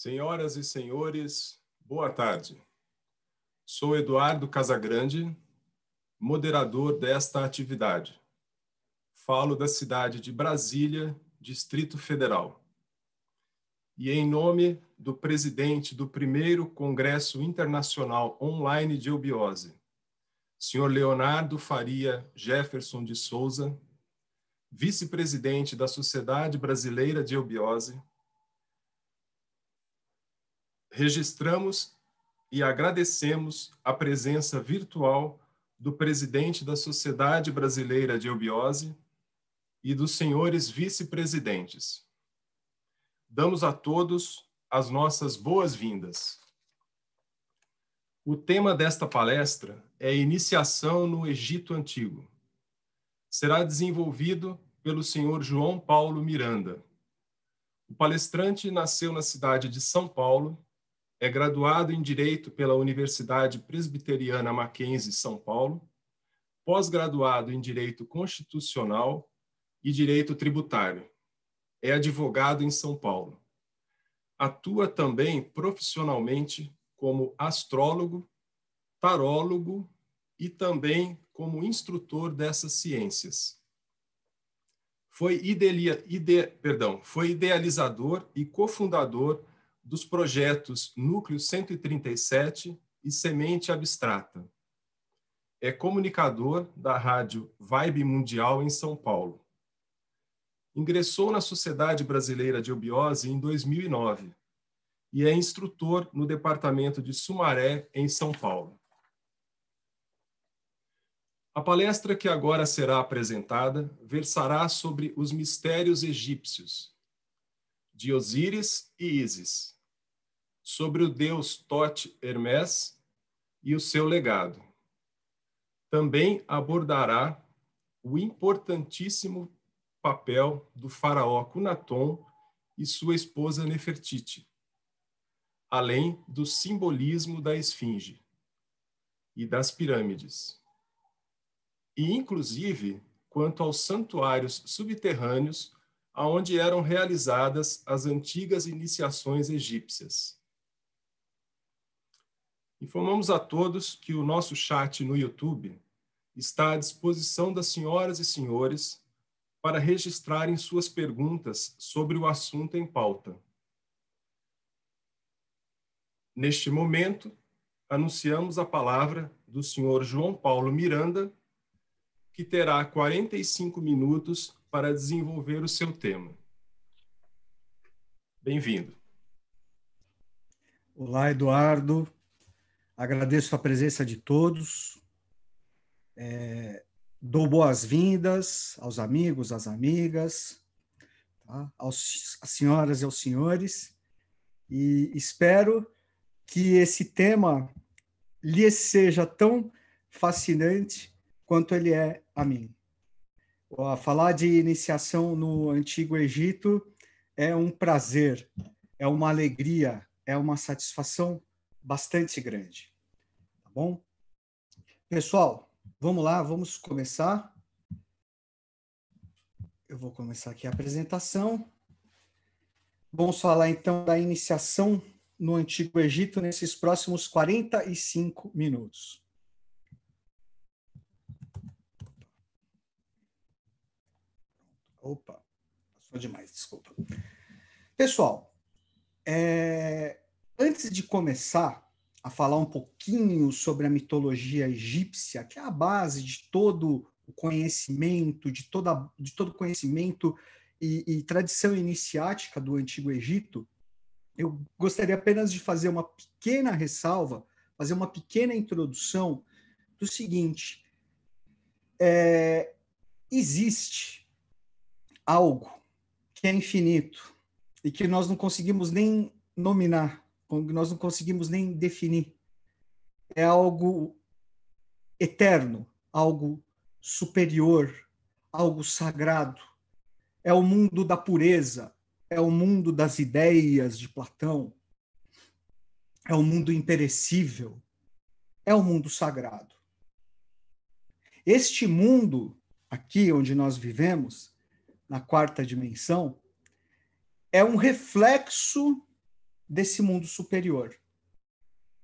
Senhoras e senhores, boa tarde. Sou Eduardo Casagrande, moderador desta atividade. Falo da cidade de Brasília, Distrito Federal. E em nome do presidente do primeiro Congresso Internacional Online de Eubiose, senhor Leonardo Faria Jefferson de Souza, vice-presidente da Sociedade Brasileira de Eubiose, registramos e agradecemos a presença virtual do presidente da Sociedade Brasileira de Eubiose e dos senhores vice-presidentes. Damos a todos as nossas boas-vindas. O tema desta palestra é Iniciação no Egito Antigo. Será desenvolvido pelo senhor João Paulo Miranda. O palestrante nasceu na cidade de São Paulo é graduado em Direito pela Universidade Presbiteriana Mackenzie, São Paulo, pós-graduado em Direito Constitucional e Direito Tributário. É advogado em São Paulo. Atua também profissionalmente como astrólogo, tarólogo e também como instrutor dessas ciências. Foi, ide, perdão, foi idealizador e cofundador dos projetos Núcleo 137 e Semente Abstrata. É comunicador da rádio Vibe Mundial em São Paulo. Ingressou na Sociedade Brasileira de Eubiose em 2009 e é instrutor no departamento de Sumaré, em São Paulo. A palestra que agora será apresentada versará sobre os mistérios egípcios de Osíris e Ísis sobre o deus Tote Hermes e o seu legado. Também abordará o importantíssimo papel do faraó Cunaton e sua esposa Nefertiti, além do simbolismo da esfinge e das pirâmides. E, inclusive, quanto aos santuários subterrâneos aonde eram realizadas as antigas iniciações egípcias. Informamos a todos que o nosso chat no YouTube está à disposição das senhoras e senhores para registrarem suas perguntas sobre o assunto em pauta. Neste momento, anunciamos a palavra do senhor João Paulo Miranda, que terá 45 minutos para desenvolver o seu tema. Bem-vindo. Olá, Eduardo. Agradeço a presença de todos. É, dou boas-vindas aos amigos, às amigas, tá? aos, às senhoras e aos senhores, e espero que esse tema lhe seja tão fascinante quanto ele é a mim. Falar de iniciação no Antigo Egito é um prazer, é uma alegria, é uma satisfação bastante grande. Tá bom? Pessoal, vamos lá, vamos começar. Eu vou começar aqui a apresentação. Vamos falar então da iniciação no Antigo Egito nesses próximos 45 minutos. Opa, passou demais, desculpa. Pessoal, é, Antes de começar a falar um pouquinho sobre a mitologia egípcia, que é a base de todo o conhecimento, de, toda, de todo conhecimento e, e tradição iniciática do Antigo Egito, eu gostaria apenas de fazer uma pequena ressalva, fazer uma pequena introdução do seguinte: é, existe algo que é infinito e que nós não conseguimos nem nominar nós não conseguimos nem definir. É algo eterno, algo superior, algo sagrado. É o mundo da pureza, é o mundo das ideias de Platão, é o mundo imperecível, é o mundo sagrado. Este mundo, aqui onde nós vivemos, na quarta dimensão, é um reflexo desse mundo superior.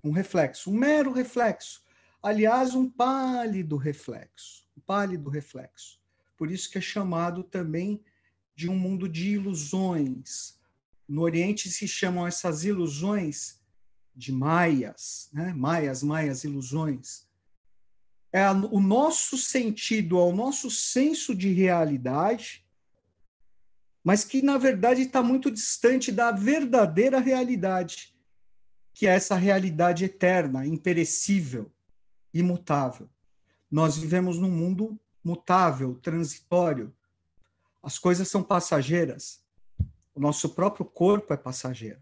Um reflexo, um mero reflexo. Aliás, um pálido reflexo. Um pálido reflexo. Por isso que é chamado também de um mundo de ilusões. No Oriente se chamam essas ilusões de maias, né? maias, maias, ilusões. É o nosso sentido, é o nosso senso de realidade, mas que, na verdade, está muito distante da verdadeira realidade, que é essa realidade eterna, imperecível, imutável. Nós vivemos num mundo mutável, transitório. As coisas são passageiras. O nosso próprio corpo é passageiro.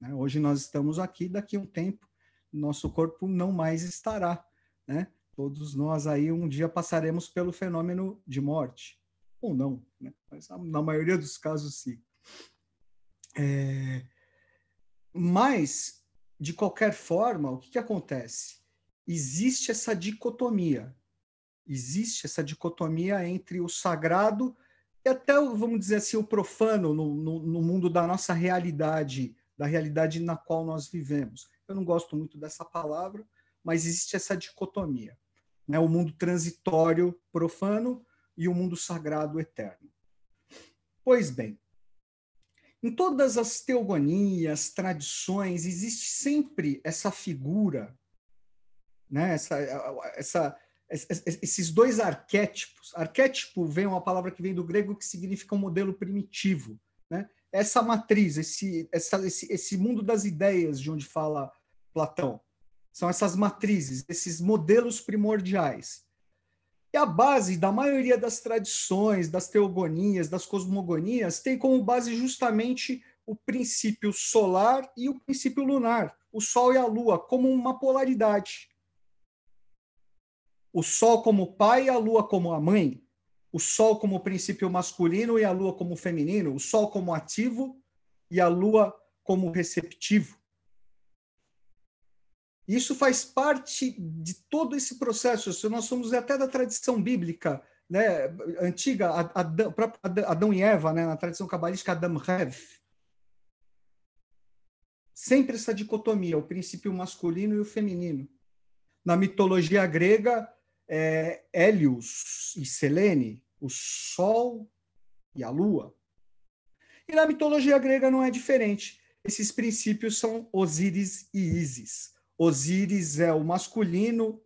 Né? Hoje nós estamos aqui, daqui a um tempo, nosso corpo não mais estará. Né? Todos nós aí um dia passaremos pelo fenômeno de morte. Ou não, né? mas na maioria dos casos, sim. É... Mas, de qualquer forma, o que, que acontece? Existe essa dicotomia. Existe essa dicotomia entre o sagrado e até, vamos dizer assim, o profano no, no, no mundo da nossa realidade da realidade na qual nós vivemos. Eu não gosto muito dessa palavra, mas existe essa dicotomia, né? O mundo transitório profano e o mundo sagrado eterno. Pois bem, em todas as teogonias, tradições, existe sempre essa figura, né? essa, essa, esses dois arquétipos. Arquétipo vem uma palavra que vem do grego que significa um modelo primitivo. Né? essa matriz, esse, essa, esse, esse mundo das ideias de onde fala Platão. São essas matrizes, esses modelos primordiais. E a base da maioria das tradições, das teogonias, das cosmogonias, tem como base justamente o princípio solar e o princípio lunar, o Sol e a Lua, como uma polaridade. O Sol como pai e a Lua como a mãe o Sol como princípio masculino e a Lua como feminino, o Sol como ativo e a Lua como receptivo. Isso faz parte de todo esse processo. Se nós somos até da tradição bíblica, né, antiga, Adão, Adão e Eva, né, na tradição cabalística, Adam Rev. Sempre essa dicotomia, o princípio masculino e o feminino. Na mitologia grega, é, Hélios e Selene, o Sol e a Lua. E na mitologia grega não é diferente. Esses princípios são Osíris e Ísis. Osíris é o masculino,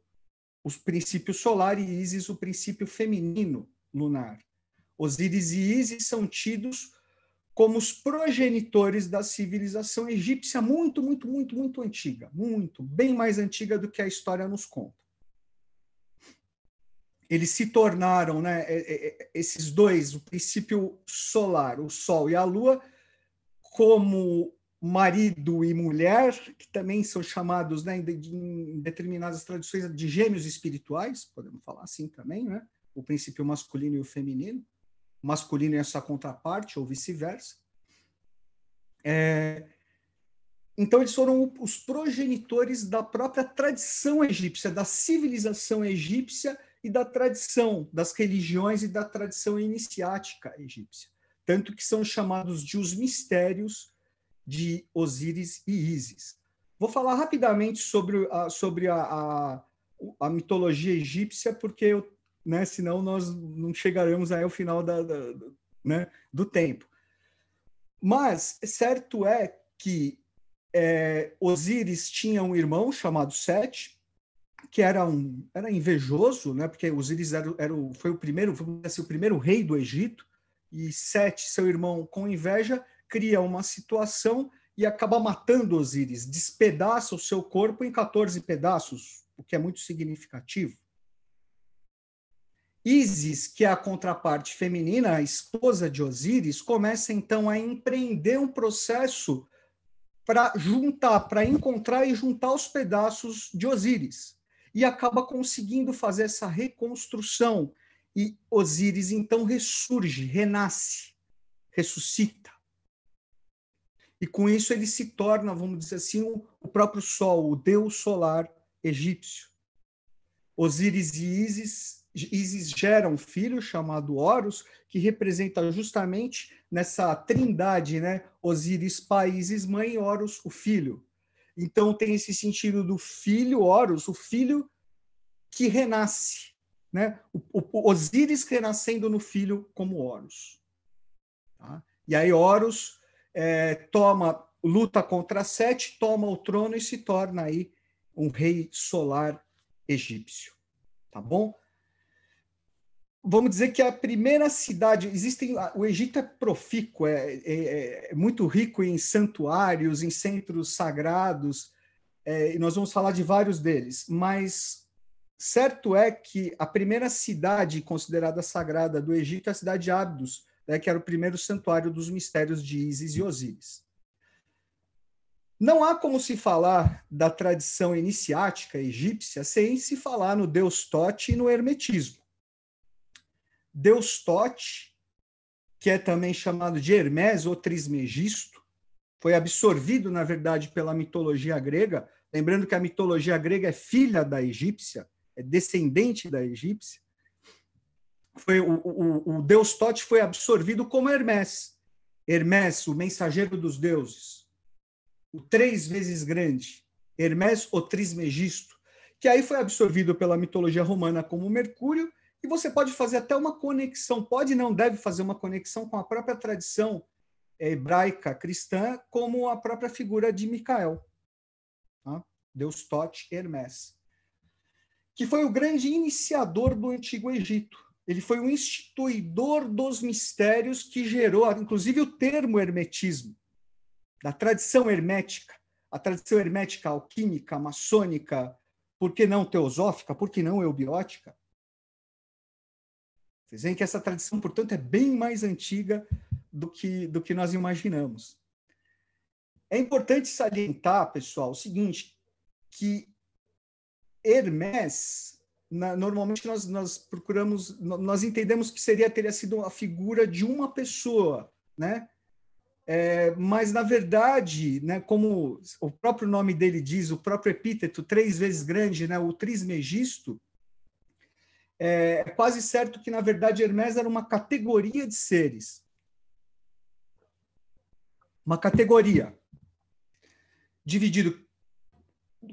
o princípio solar, e Ísis o princípio feminino lunar. Osíris e Ísis são tidos como os progenitores da civilização egípcia muito, muito, muito, muito antiga, muito, bem mais antiga do que a história nos conta eles se tornaram, né, é, é, é, esses dois, o princípio solar, o Sol e a Lua, como marido e mulher, que também são chamados, né, em determinadas tradições, de gêmeos espirituais, podemos falar assim também, né? o princípio masculino e o feminino, o masculino é essa contraparte, ou vice-versa. É... Então, eles foram os progenitores da própria tradição egípcia, da civilização egípcia, e da tradição, das religiões e da tradição iniciática egípcia. Tanto que são chamados de os mistérios de Osíris e Ísis. Vou falar rapidamente sobre a, sobre a, a, a mitologia egípcia, porque eu, né, senão nós não chegaremos ao final da, da, né, do tempo. Mas certo é que é, Osíris tinha um irmão chamado Sete, que era um era invejoso, né? Porque Osíris era, era o, foi o primeiro, assim, o primeiro rei do Egito e Sete, seu irmão, com inveja, cria uma situação e acaba matando Osíris, despedaça o seu corpo em 14 pedaços, o que é muito significativo. Isis, que é a contraparte feminina, a esposa de Osíris, começa então a empreender um processo para juntar, para encontrar e juntar os pedaços de Osíris e acaba conseguindo fazer essa reconstrução. E Osíris então ressurge, renasce, ressuscita. E com isso ele se torna, vamos dizer assim, o próprio Sol, o deus solar egípcio. Osíris e Ísis gera um filho chamado Horus, que representa justamente nessa trindade, né? Osíris, pai, Isis, mãe, Horus, o filho. Então tem esse sentido do filho Horus, o filho que renasce, né? O, o Osíris renascendo no filho como Horus. Tá? E aí Horus é, toma, luta contra Sete, toma o trono e se torna aí um rei solar egípcio. Tá bom? Vamos dizer que a primeira cidade, existem, o Egito é profícuo, é, é, é muito rico em santuários, em centros sagrados, é, e nós vamos falar de vários deles, mas certo é que a primeira cidade considerada sagrada do Egito é a cidade de Abydos, né, que era o primeiro santuário dos mistérios de Ísis e Osíris. Não há como se falar da tradição iniciática egípcia sem se falar no deus Tote e no hermetismo. Deus Tote, que é também chamado de Hermes ou Trismegisto, foi absorvido, na verdade, pela mitologia grega. Lembrando que a mitologia grega é filha da egípcia, é descendente da egípcia foi o, o, o deus Tote foi absorvido como Hermes. Hermes, o mensageiro dos deuses. O três vezes grande. Hermes, o Trismegisto. Que aí foi absorvido pela mitologia romana como Mercúrio. E você pode fazer até uma conexão, pode não deve fazer uma conexão com a própria tradição hebraica cristã, como a própria figura de Micael. Tá? Deus Tote Hermes. Que foi o grande iniciador do Antigo Egito ele foi o instituidor dos mistérios que gerou, inclusive, o termo hermetismo, da tradição hermética, a tradição hermética alquímica, maçônica, por que não teosófica, por que não eubiótica? Vocês veem que essa tradição, portanto, é bem mais antiga do que, do que nós imaginamos. É importante salientar, pessoal, o seguinte, que Hermes na, normalmente nós, nós procuramos, nós entendemos que seria teria sido a figura de uma pessoa, né? É, mas na verdade, né, como o próprio nome dele diz, o próprio epíteto três vezes grande, né, o trismegisto, é, é quase certo que na verdade Hermes era uma categoria de seres, uma categoria dividido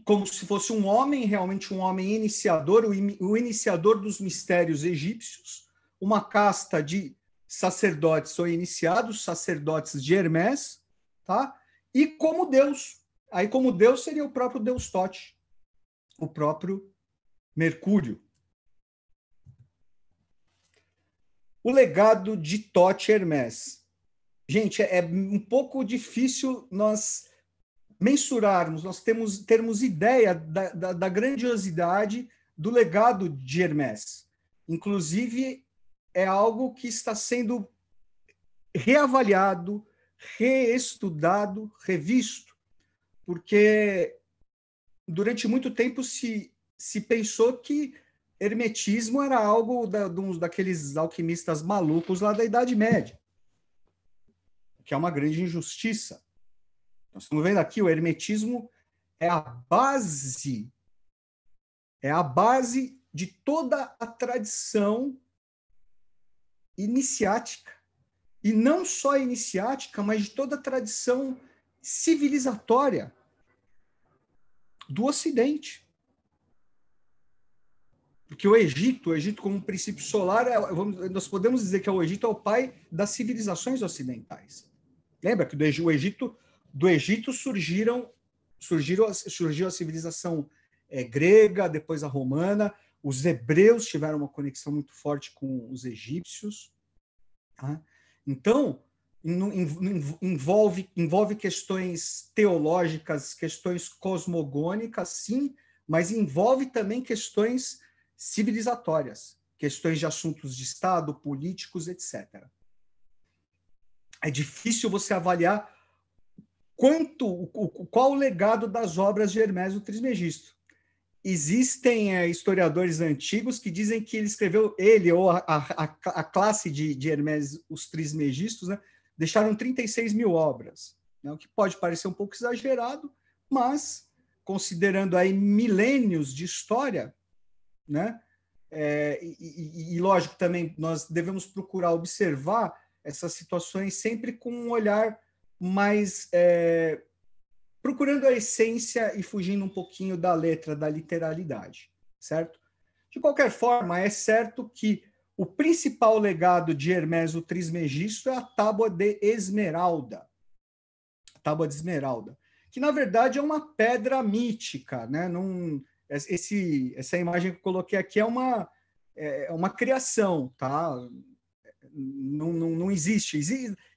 como se fosse um homem, realmente um homem iniciador, o, iniciador dos mistérios egípcios, uma casta de sacerdotes ou iniciados, sacerdotes de Hermes, tá? E como Deus. Aí, como Deus, seria o próprio Deus Tote, o próprio Mercúrio. O legado de Tote Hermes. Gente, é um pouco difícil nós mensurarmos, nós temos termos ideia da, da, da grandiosidade do legado de Hermes. Inclusive, é algo que está sendo reavaliado, reestudado, revisto, porque durante muito tempo se, se pensou que hermetismo era algo da, uns daqueles alquimistas malucos lá da Idade Média, que é uma grande injustiça. Nós estamos vendo aqui o hermetismo é a base, é a base de toda a tradição iniciática. E não só iniciática, mas de toda a tradição civilizatória do Ocidente. Porque o Egito, o Egito como princípio solar, é, vamos, nós podemos dizer que o Egito é o pai das civilizações ocidentais. Lembra que o Egito do Egito surgiram, surgiram surgiu a civilização é, grega, depois a romana. Os hebreus tiveram uma conexão muito forte com os egípcios. Tá? Então, envolve, envolve questões teológicas, questões cosmogônicas, sim, mas envolve também questões civilizatórias, questões de assuntos de Estado, políticos, etc. É difícil você avaliar quanto, qual o legado das obras de Hermes o Trismegisto. Existem é, historiadores antigos que dizem que ele escreveu, ele ou a, a, a classe de, de Hermes, os Trismegistos, né, deixaram 36 mil obras, né, o que pode parecer um pouco exagerado, mas considerando aí milênios de história, né, É, e, e, e, lógico, também nós devemos procurar observar essas situações sempre com um olhar mais. É, procurando a essência e fugindo um pouquinho da letra, da literalidade, certo? De qualquer forma, é certo que o principal legado de Hermes o Trismegisto é a tábua de esmeralda. A tábua de esmeralda, que na verdade é uma pedra mítica, né? Num, esse, essa imagem que eu coloquei aqui é uma, é uma criação, tá? Não, não, não existe.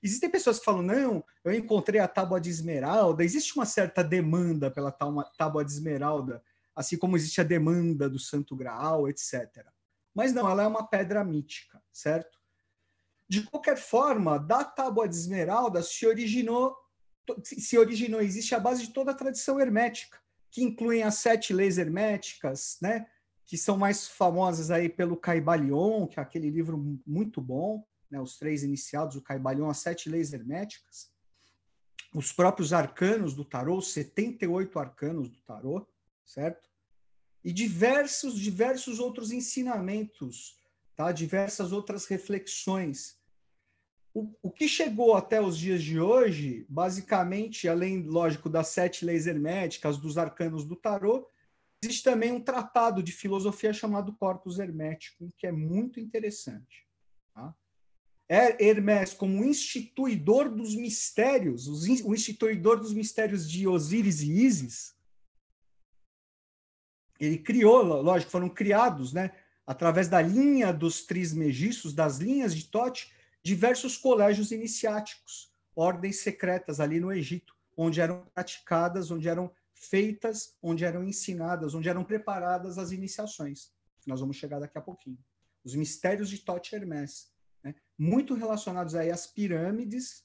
Existem pessoas que falam, não, eu encontrei a tábua de esmeralda. Existe uma certa demanda pela tábua de esmeralda, assim como existe a demanda do Santo Graal, etc. Mas não, ela é uma pedra mítica, certo? De qualquer forma, da tábua de esmeralda se originou, se originou, existe a base de toda a tradição hermética que incluem as sete leis herméticas, né? que são mais famosas aí pelo Caibalion, que é aquele livro muito bom, né? os três iniciados, o Caibalion, as sete leis herméticas, os próprios arcanos do tarô, os 78 arcanos do tarô, certo? E diversos, diversos outros ensinamentos, tá? diversas outras reflexões o, o que chegou até os dias de hoje, basicamente, além, lógico, das sete leis herméticas, dos arcanos do tarô, existe também um tratado de filosofia chamado Corpus Hermético, que é muito interessante. É Hermes, como instituidor dos mistérios, o instituidor dos mistérios de Osíris e Ísis, ele criou, lógico, foram criados, né, através da linha dos trismegistos, das linhas de Tote, diversos colégios iniciáticos, ordens secretas ali no Egito, onde eram praticadas, onde eram feitas, onde eram ensinadas, onde eram preparadas as iniciações. Nós vamos chegar daqui a pouquinho. Os mistérios de Tote Hermes? Muito relacionados aí às pirâmides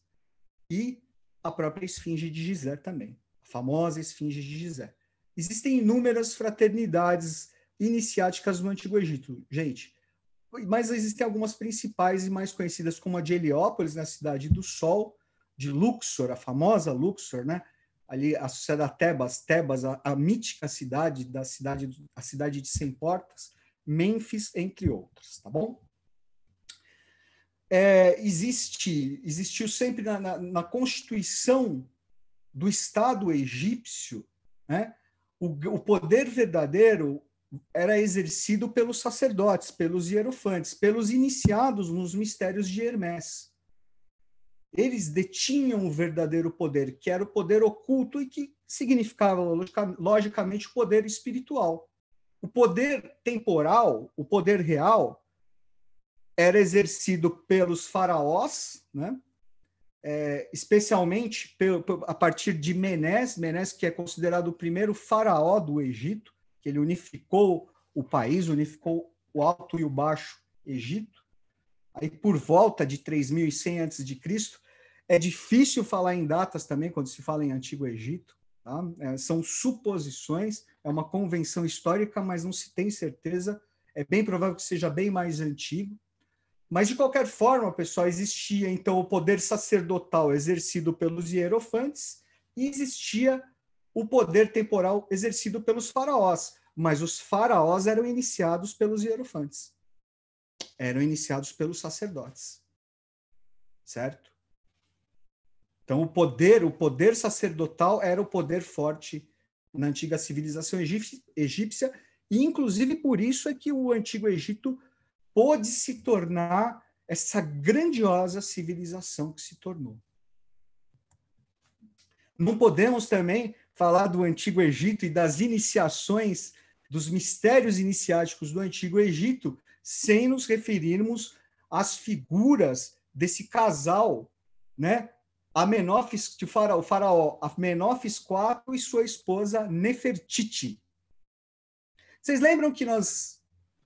e a própria esfinge de Gizé também, a famosa esfinge de Gizé. Existem inúmeras fraternidades iniciáticas no Antigo Egito. Gente, mas existem algumas principais e mais conhecidas, como a de Heliópolis, na cidade do Sol, de Luxor, a famosa Luxor, né? ali associada a Tebas, Tebas, a, a, mítica cidade da cidade, a cidade de Cem Portas, Mênfis, entre outras, tá bom? É, existe, existiu sempre na, na, na, constituição do Estado egípcio, né? o, o poder verdadeiro era exercido pelos sacerdotes, pelos hierofantes, pelos iniciados nos mistérios de Hermes. Eles detinham o verdadeiro poder, que era o poder oculto e que significava, logicamente, o poder espiritual. O poder temporal, o poder real, era exercido pelos faraós, né? É, especialmente a partir de Menes, Menes que é considerado o primeiro faraó do Egito, que ele unificou o país, unificou o Alto e o Baixo Egito. Aí, por volta de 3100 a.C., é difícil falar em datas também quando se fala em Antigo Egito. Tá? É, são suposições, é uma convenção histórica, mas não se tem certeza. É bem provável que seja bem mais antigo. Mas, de qualquer forma, pessoal, existia então o poder sacerdotal exercido pelos hierofantes e existia o poder temporal exercido pelos faraós, mas os faraós eram iniciados pelos hierofantes. Eram iniciados pelos sacerdotes. Certo? Então o poder, o poder sacerdotal era o poder forte na antiga civilização egípcia, e inclusive por isso é que o antigo Egito pôde se tornar essa grandiosa civilização que se tornou. Não podemos também falar do Antigo Egito e das iniciações, dos mistérios iniciáticos do Antigo Egito, sem nos referirmos às figuras desse casal, né? Amenófis, de faraó, o faraó Amenófis IV e sua esposa Nefertiti. Vocês lembram que nós,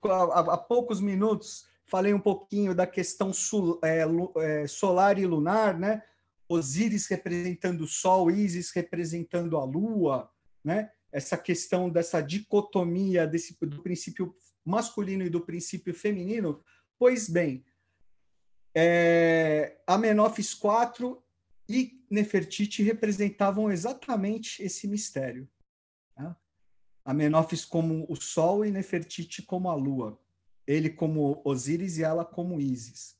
há, poucos minutos, falei um pouquinho da questão é, é, solar e lunar, né? Osíris representando o Sol, Ísis representando a Lua, né? Essa questão dessa dicotomia desse, do princípio masculino e do princípio feminino. Pois bem, é, Amenófis IV e Nefertiti representavam exatamente esse mistério. Amenófis como o Sol e Nefertiti como a Lua. Ele como Osíris e ela como Ísis.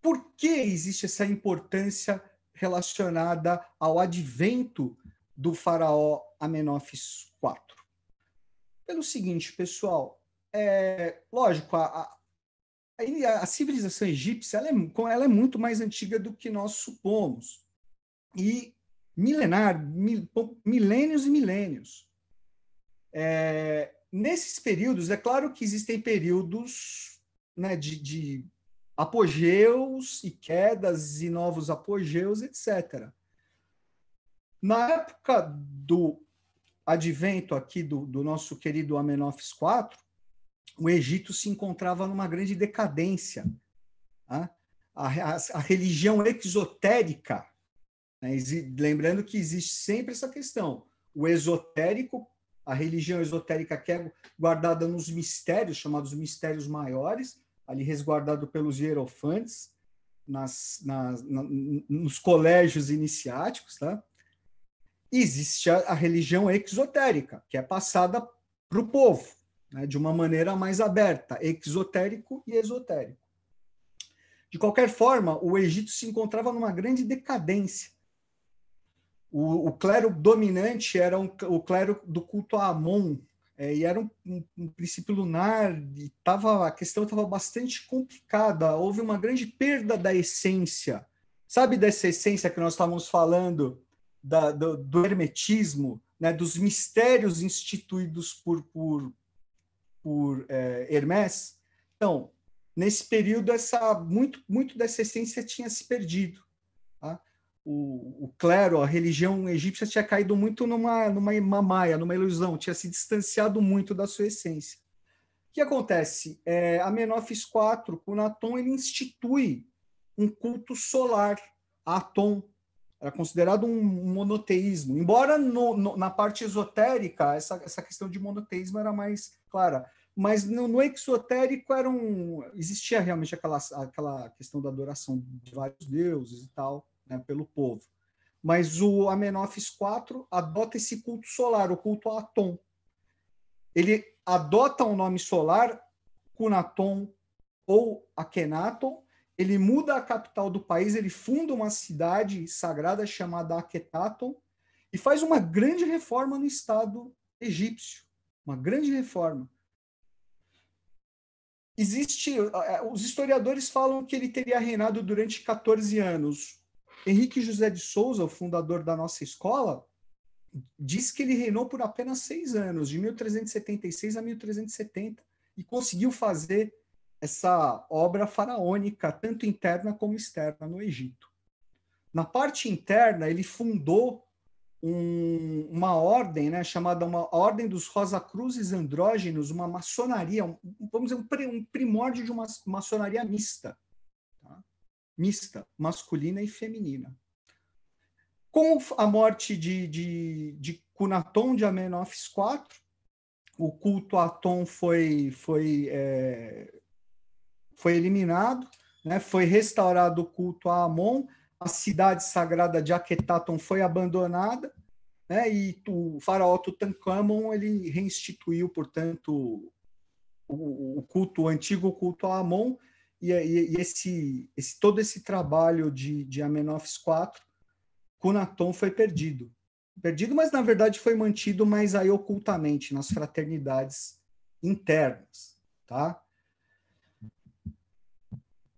Por que existe essa importância relacionada ao advento do faraó Amenófis IV? Pelo seguinte, pessoal, é, lógico, a, a, a civilização egípcia ela é, ela é muito mais antiga do que nós supomos. E milenar, mil, milênios e milênios. É, nesses períodos, é claro que existem períodos né, de, de apogeus e quedas e novos apogeus, etc. Na época do advento aqui do, do nosso querido Amenófis IV, o Egito se encontrava numa grande decadência. Tá? A, a, a, religião exotérica, né? lembrando que existe sempre essa questão, o esotérico, a religião esotérica que é guardada nos mistérios, chamados mistérios maiores, ali resguardado pelos hierofantes, nas, nas, na, nos colégios iniciáticos, tá? existe a, a religião exotérica, que é passada para o povo, né, de uma maneira mais aberta, exotérico e esotérico. De qualquer forma, o Egito se encontrava numa grande decadência. O, o clero dominante era um, o clero do culto a Amon, é, e era um, um, um, princípio lunar, e tava, a questão estava bastante complicada, houve uma grande perda da essência. Sabe dessa essência que nós estávamos falando da, do, do, hermetismo, né, dos mistérios instituídos por, por, por é, Hermès. Então, nesse período, essa, muito, muito dessa essência tinha se perdido. O, o, clero, a religião egípcia tinha caído muito numa, numa maia, numa ilusão, tinha se distanciado muito da sua essência. O que acontece? É, Amenófis IV, com Naton, ele institui um culto solar, Atom, era considerado um monoteísmo. Embora no, no, na parte esotérica essa, essa questão de monoteísmo era mais clara, mas no, no exotérico era um, existia realmente aquela, aquela questão da adoração de vários deuses e tal, né, pelo povo. Mas o Amenófis IV adota esse culto solar, o culto a Atom. Ele adota o nome solar, Cunaton ou Akhenaton, ele muda a capital do país, ele funda uma cidade sagrada chamada Akhetaton e faz uma grande reforma no Estado egípcio, uma grande reforma. Existe, eh, os historiadores falam que ele teria reinado durante 14 anos. Henrique José de Souza, o fundador da nossa escola, diz que ele reinou por apenas seis anos, de 1376 a 1370, e conseguiu fazer essa obra faraônica, tanto interna como externa, no Egito. Na parte interna, ele fundou um, uma ordem né, chamada uma Ordem dos Rosacruzes Andrógenos, uma maçonaria, um, vamos dizer, um, primórdio de uma maçonaria mista? Mista, masculina e feminina. Com a morte de, de, de Cunaton de Amenófis IV, o culto a Atom foi, foi é, foi eliminado, né? foi restaurado o culto a Amon, a cidade sagrada de Aquetaton foi abandonada, né? e o faraó Tutankhamon ele reinstituiu, portanto, o, o culto, o antigo culto a Amon, e, e, esse, esse, todo esse trabalho de, de Amenófis IV, Cunaton foi perdido. Perdido, mas na verdade foi mantido, mas aí ocultamente, nas fraternidades internas, tá?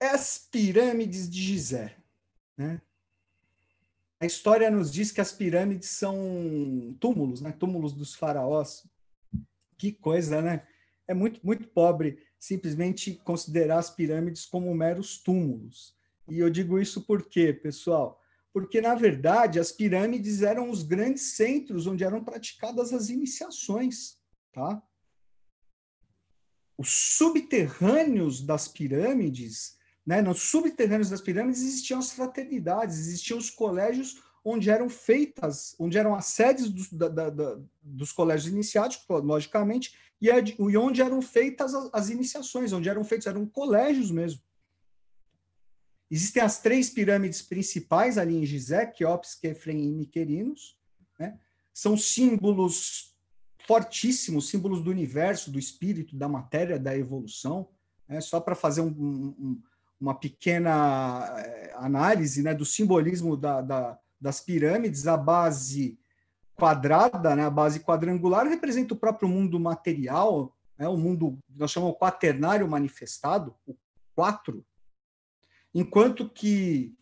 as pirâmides de Gizé. Né? A história nos diz que as pirâmides são túmulos, né? túmulos dos faraós. Que coisa, né? É muito, muito pobre simplesmente considerar as pirâmides como meros túmulos. E eu digo isso por quê, pessoal? Porque, na verdade, as pirâmides eram os grandes centros onde eram praticadas as iniciações. Tá? Os subterrâneos das pirâmides né? Nos subterrâneos das pirâmides existiam as fraternidades, existiam os colégios onde eram feitas, onde eram as sedes dos, da, da, dos colégios iniciáticos, logicamente, e, e onde eram feitas as, as, iniciações, onde eram feitos, eram colégios mesmo. Existem as três pirâmides principais ali em Gizé, Queops, Kefren e Miquerinos, né? são símbolos fortíssimos, símbolos do universo, do espírito, da matéria, da evolução. Né? Só para fazer um, um, uma pequena eh, análise né, do simbolismo da, da, das pirâmides, a base quadrada, né, a base quadrangular, representa o próprio mundo material, né, o mundo, nós chamamos quaternário manifestado, o quatro, enquanto que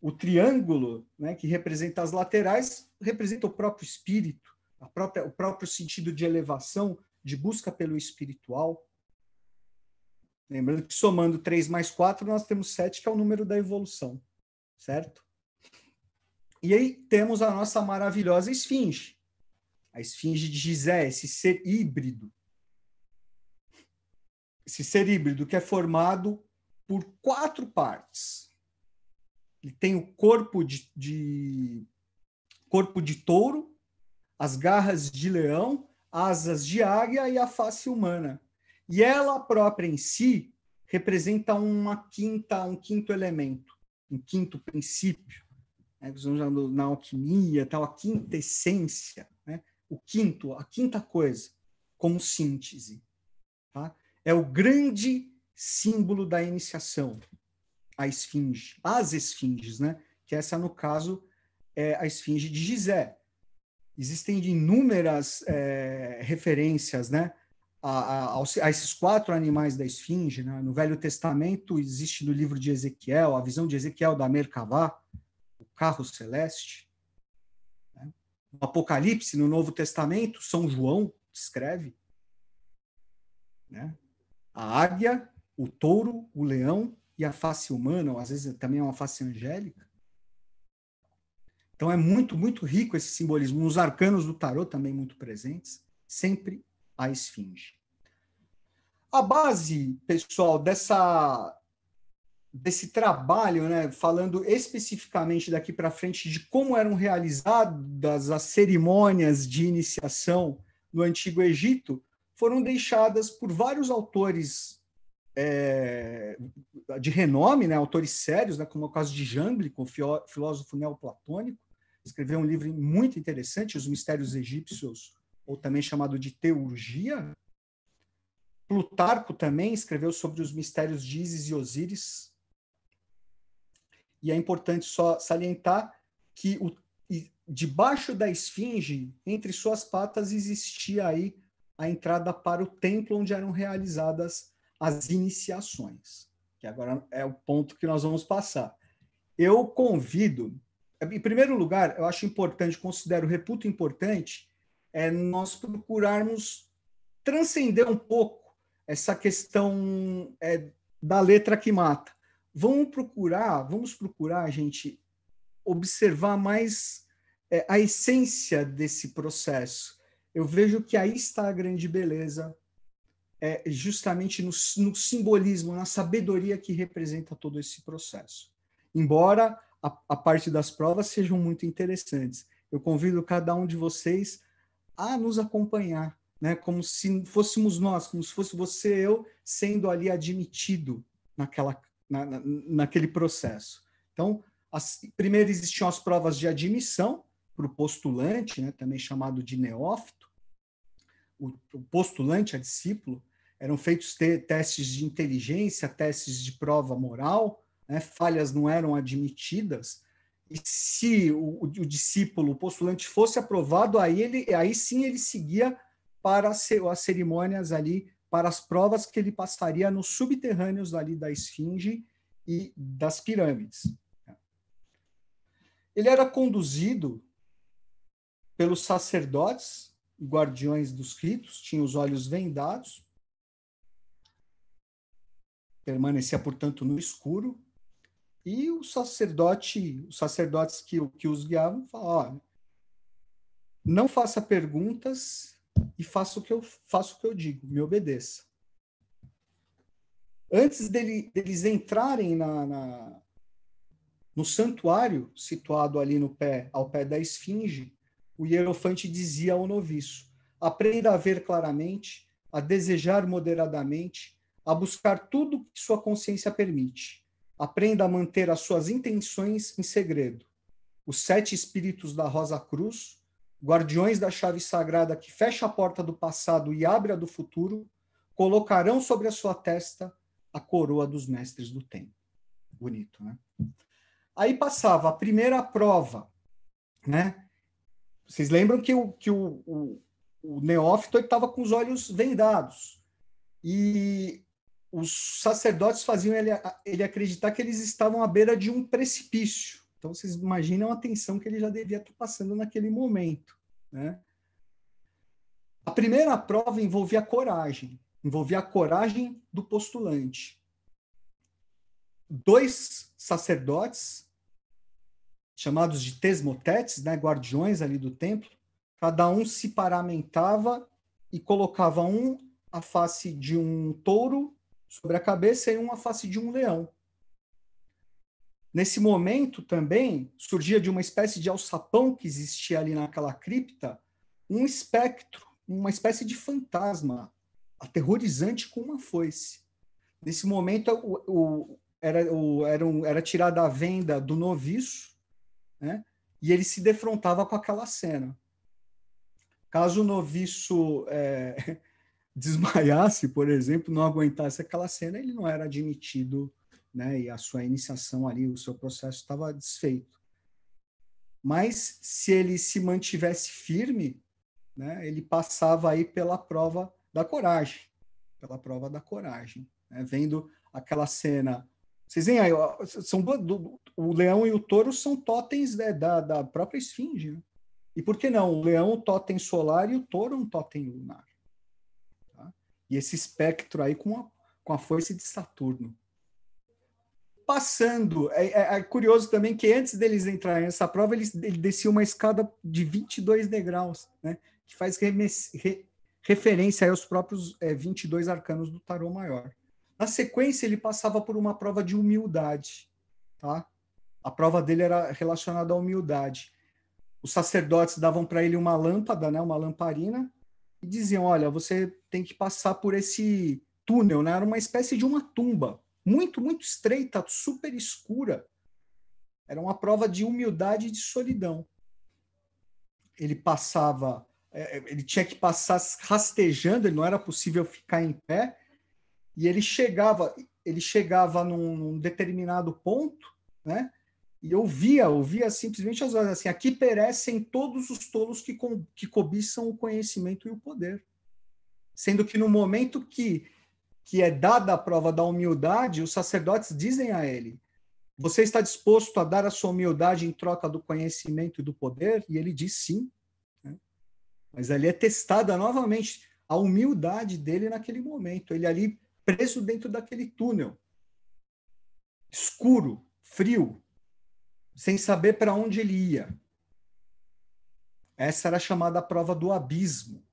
o triângulo, né, que representa as laterais, representa o próprio espírito, a própria, o próprio sentido de elevação, de busca pelo espiritual. Lembrando que somando 3 mais 4, nós temos 7, que é o número da evolução, certo? E aí temos a nossa maravilhosa esfinge, a esfinge de Gizé, esse ser híbrido. Esse ser híbrido que é formado por quatro partes ele tem o corpo de, de corpo de touro, as garras de leão, asas de águia e a face humana. E ela própria em si representa uma quinta, um quinto elemento, um quinto princípio. Né? Na alquimia, tal, a quinta essência, né? o quinto, a quinta coisa, como síntese. Tá? É o grande símbolo da iniciação, a esfinge, as esfinges, né? Que essa, no caso, é a esfinge de Gizé. Existem inúmeras é, referências, né? A, a, a, esses quatro animais da esfinge. Né? No Velho Testamento existe no livro de Ezequiel, a visão de Ezequiel da Merkavá, o carro celeste. Né? No Apocalipse, no Novo Testamento, São João escreve. Né? A águia, o touro, o leão e a face humana, ou às vezes também é uma face angélica. Então é muito, muito rico esse simbolismo. Nos arcanos do tarot também muito presentes, sempre a esfinge. A base, pessoal, dessa desse trabalho, né, falando especificamente daqui para frente de como eram realizadas as cerimônias de iniciação no Antigo Egito, foram deixadas por vários autores é, de renome, né, autores sérios, né, como é o caso de Jâmblico, filósofo neoplatônico, escreveu um livro muito interessante, Os Mistérios Egípcios, ou também chamado de Teurgia. Plutarco também escreveu sobre os mistérios de Ísis e Osíris. E é importante só salientar que o, debaixo da esfinge, entre suas patas, existia aí a entrada para o templo onde eram realizadas as iniciações, que agora é o ponto que nós vamos passar. Eu convido, em primeiro lugar, eu acho importante, considero reputo importante, é nós procurarmos transcender um pouco essa questão é, da letra que mata. Vamos procurar, vamos procurar, gente, observar mais é, a essência desse processo. Eu vejo que aí está a grande beleza é, justamente no, no, simbolismo, na sabedoria que representa todo esse processo. Embora a, a parte das provas sejam muito interessantes, eu convido cada um de vocês a nos acompanhar, né, como se fôssemos nós, como se fosse você eu sendo ali admitido naquela, na, na, naquele processo. Então, as, primeiro existiam as provas de admissão para o postulante, né, também chamado de neófito, o, o postulante a discípulo, eram feitos te testes de inteligência, testes de prova moral, né? falhas não eram admitidas. E se o, o, discípulo, o postulante, fosse aprovado, aí, ele, aí sim ele seguia para as cerimônias ali, para as provas que ele passaria nos subterrâneos ali da Esfinge e das pirâmides. Ele era conduzido pelos sacerdotes, guardiões dos ritos, tinha os olhos vendados, permanecia, portanto, no escuro, e o sacerdote, os sacerdotes que, que os guiavam, falavam, não faça perguntas e faça o que eu faço o que eu digo, me obedeça. Antes dele, deles entrarem na, na, no santuário situado ali no pé, ao pé da esfinge, o hierofante dizia ao noviço: aprenda a ver claramente, a desejar moderadamente, a buscar tudo que sua consciência permite. Aprenda a manter as suas intenções em segredo. Os sete espíritos da Rosa Cruz, guardiões da chave sagrada que fecha a porta do passado e abre a do futuro, colocarão sobre a sua testa a coroa dos mestres do tempo. Bonito, né? Aí passava a primeira prova, né? Vocês lembram que o, que o, o, o neófito estava com os olhos vendados. E os sacerdotes faziam ele, ele acreditar que eles estavam à beira de um precipício. Então, vocês imaginam a tensão que ele já devia estar passando naquele momento. Né? A primeira prova envolvia coragem, envolvia a coragem do postulante. Dois sacerdotes, chamados de tesmotetes, né, guardiões ali do templo, cada um se paramentava e colocava um a face de um touro sobre a cabeça e um a face de um leão. Nesse momento também surgia de uma espécie de alçapão que existia ali naquela cripta um espectro, uma espécie de fantasma aterrorizante com uma foice. Nesse momento o, o, era, o, era, um, era tirada a venda do noviço, né? e ele se defrontava com aquela cena. Caso o noviço é, desmaiasse, por exemplo, não aguentasse aquela cena, ele não era admitido, né? E a sua iniciação ali, o seu processo estava desfeito. Mas se ele se mantivesse firme, né? Ele passava aí pela prova da coragem, pela prova da coragem, né? vendo aquela cena. Vocês veem aí, são do, o leão e o touro são totens né, da, da própria esfinge. Né? E por que não? O leão, o totem solar e o touro, um totem lunar. Tá? E esse espectro aí com a, com a força de Saturno. Passando, é, é, é curioso também que antes deles entrarem nessa prova, eles, ele descia uma escada de 22 degraus, né? que faz re, referência aos próprios é, 22 arcanos do tarô maior. Na sequência, ele passava por uma prova de humildade. Tá? A prova dele era relacionada à humildade os sacerdotes davam para ele uma lâmpada, né, uma lamparina, e diziam: Olha, você tem que passar por esse túnel, né? Era uma espécie de uma tumba, muito, muito estreita, super escura. Era uma prova de humildade e de solidão. Ele passava, é, é, ele tinha que passar rastejando, ele não era possível ficar em pé, e ele chegava, ele chegava num, num determinado ponto, né? e eu via, simplesmente as horas assim, aqui perecem todos os tolos que, que cobiçam o conhecimento e o poder. Sendo que no momento que, que é dada a prova da humildade, os sacerdotes dizem a ele, você está disposto a dar a sua humildade em troca do conhecimento e do poder? E ele diz sim. Né? Mas ali é testada novamente a humildade dele naquele momento. Ele ali preso dentro daquele túnel, escuro, frio, sem saber para onde ele ia. Essa era chamada a prova do abismo.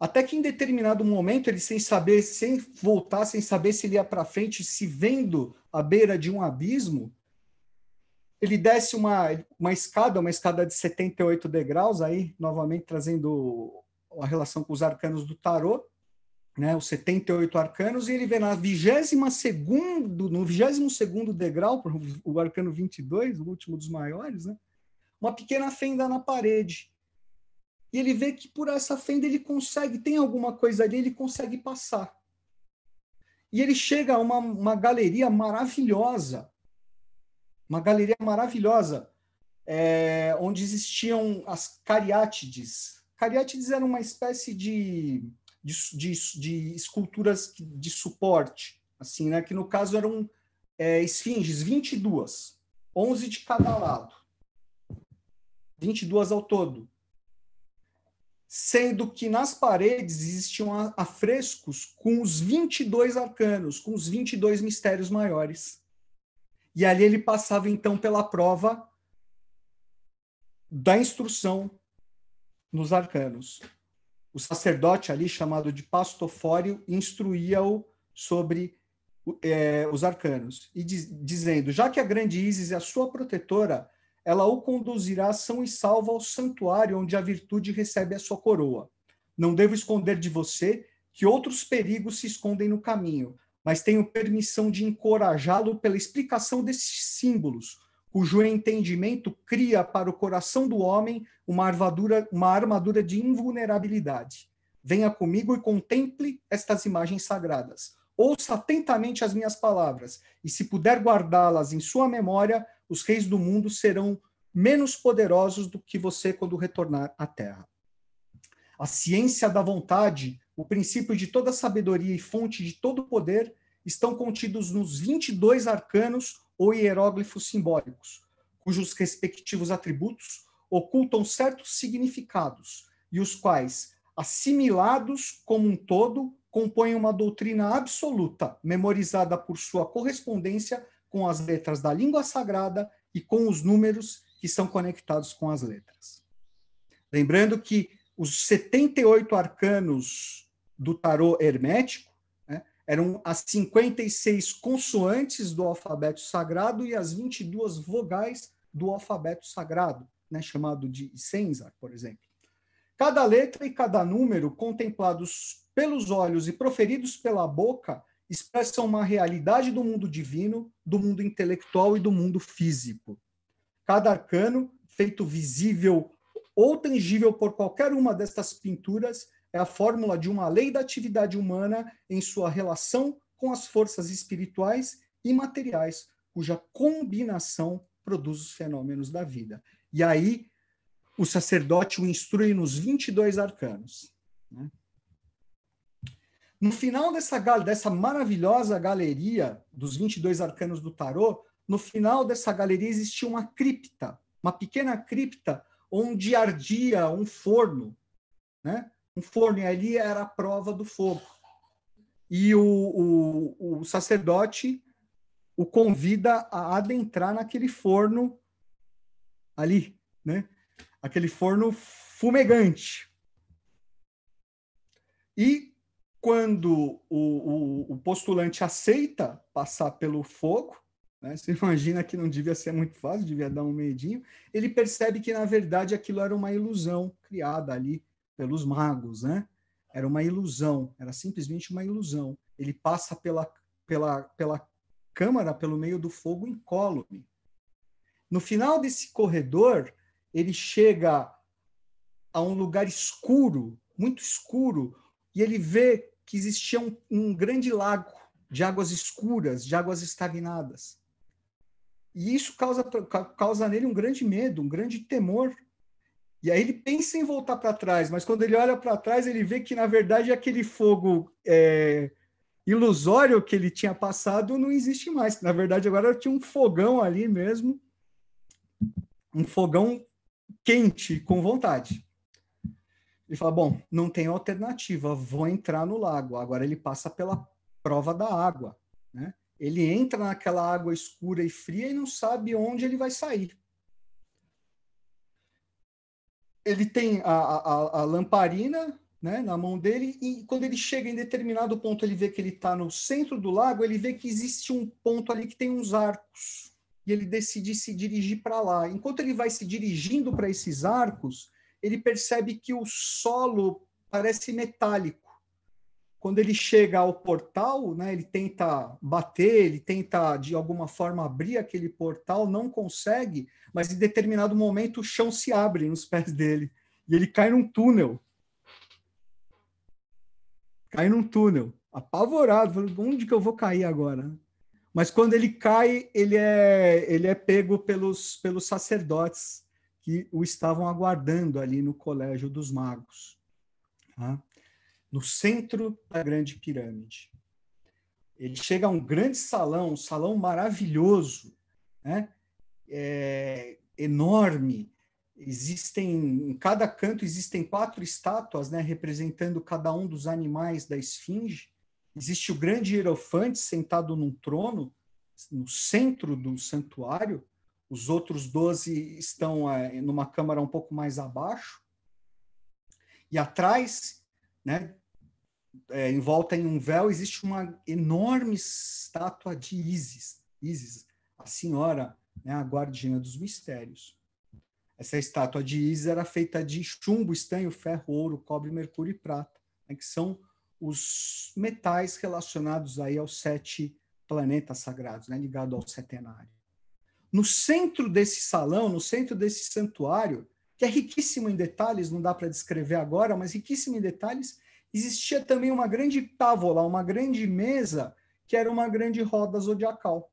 Até que em determinado momento, ele sem saber, sem voltar, sem saber se ele ia para frente, se vendo à beira de um abismo, ele desce uma, uma escada, uma escada de 78 degraus, aí novamente trazendo a relação com os arcanos do tarô, né, os 78 arcanos, e ele vê na 22 segundo, no 22 segundo degrau, o arcano 22, o último dos maiores, né, uma pequena fenda na parede. E ele vê que por essa fenda ele consegue, tem alguma coisa ali, ele consegue passar. E ele chega a uma, uma galeria maravilhosa, uma galeria maravilhosa, é, onde existiam as cariátides. Cariátides era uma espécie de de, de, de esculturas de suporte, assim, né? Que no caso eram é, esfinges, 22, 11 de cada lado, 22 ao todo. Sendo que nas paredes existiam afrescos com os 22 arcanos, com os 22 mistérios maiores. E ali ele passava então pela prova da instrução nos arcanos o sacerdote ali, chamado de pastofório, instruía-o sobre é, os arcanos, e diz, dizendo: já que a grande Isis é a sua protetora, ela o conduzirá são e salvo ao santuário onde a virtude recebe a sua coroa. Não devo esconder de você que outros perigos se escondem no caminho, mas tenho permissão de encorajá-lo pela explicação desses símbolos, cujo entendimento cria para o coração do homem uma armadura, uma armadura de invulnerabilidade. Venha comigo e contemple estas imagens sagradas. Ouça atentamente as minhas palavras, e se puder guardá-las em sua memória, os reis do mundo serão menos poderosos do que você quando retornar à Terra. A ciência da vontade, o princípio de toda sabedoria e fonte de todo poder estão contidos nos 22 arcanos ou hieróglifos simbólicos, cujos respectivos atributos ocultam certos significados e os quais, assimilados como um todo, compõem uma doutrina absoluta, memorizada por sua correspondência com as letras da língua sagrada e com os números que são conectados com as letras. Lembrando que os 78 arcanos do tarô hermético né, eram as 56 consoantes do alfabeto sagrado e as 22 vogais do alfabeto sagrado, né, chamado de Senzar, por exemplo. Cada letra e cada número, contemplados pelos olhos e proferidos pela boca, expressam uma realidade do mundo divino, do mundo intelectual e do mundo físico. Cada arcano, feito visível ou tangível por qualquer uma destas pinturas é a fórmula de uma lei da atividade humana em sua relação com as forças espirituais e materiais, cuja combinação produz os fenômenos da vida. E aí, o sacerdote o instrui nos 22 arcanos. Né? No final dessa, dessa maravilhosa galeria dos 22 arcanos do tarô, no final dessa galeria existia uma cripta, uma pequena cripta onde ardia um forno, né? Um forno, e ali era a prova do fogo. E o, o, o sacerdote o convida a adentrar naquele forno ali, né? Aquele forno fumegante. E quando o, o, o postulante aceita passar pelo fogo, né? Você imagina que não devia ser muito fácil, devia dar um medinho. Ele percebe que, na verdade, aquilo era uma ilusão criada ali pelos magos, né? Era uma ilusão, era simplesmente uma ilusão. Ele passa pela, pela, pela câmara, pelo meio do fogo incólume. No final desse corredor, ele chega a um lugar escuro, muito escuro, e ele vê que existia um, um grande lago de águas escuras, de águas estagnadas. E isso causa, causa nele um grande medo, um grande temor. E aí ele pensa em voltar para trás, mas quando ele olha para trás, ele vê que, na verdade, aquele fogo é, ilusório que ele tinha passado não existe mais. Na verdade, agora tinha um fogão ali mesmo, um fogão quente, com vontade. Ele fala: Bom, não tem alternativa, vou entrar no lago. Agora ele passa pela prova da água. Né? Ele entra naquela água escura e fria e não sabe onde ele vai sair. Ele tem a, a, a lamparina né, na mão dele e quando ele chega em determinado ponto, ele vê que ele está no centro do lago, ele vê que existe um ponto ali que tem uns arcos e ele decide se dirigir para lá. Enquanto ele vai se dirigindo para esses arcos, ele percebe que o solo parece metálico quando ele chega ao portal, né, ele tenta bater, ele tenta de alguma forma abrir aquele portal, não consegue, mas em determinado momento o chão se abre nos pés dele e ele cai num túnel. Cai num túnel, apavorado, onde que eu vou cair agora? Mas quando ele cai, ele é, ele é pego pelos, pelos sacerdotes que o estavam aguardando ali no colégio dos magos. Tá? no centro da grande pirâmide. Ele chega a um grande salão, um salão maravilhoso, né? É, enorme. Existem em cada canto existem quatro estátuas, né, representando cada um dos animais da esfinge. Existe o grande hierofante sentado num trono no centro do santuário. Os outros doze estão é, numa câmara um pouco mais abaixo. E atrás né, é, envolta em um véu, existe uma enorme estátua de Isis, Isis, a senhora, né, a guardiã dos mistérios. Essa estátua de Isis era feita de chumbo, estanho, ferro, ouro, cobre, mercúrio e prata, né, que são os metais relacionados aí aos sete planetas sagrados, né, ligado ao setenário. No centro desse salão, no centro desse santuário, que é riquíssimo em detalhes, não dá para descrever agora, mas riquíssimo em detalhes, existia também uma grande távola, uma grande mesa, que era uma grande roda zodiacal,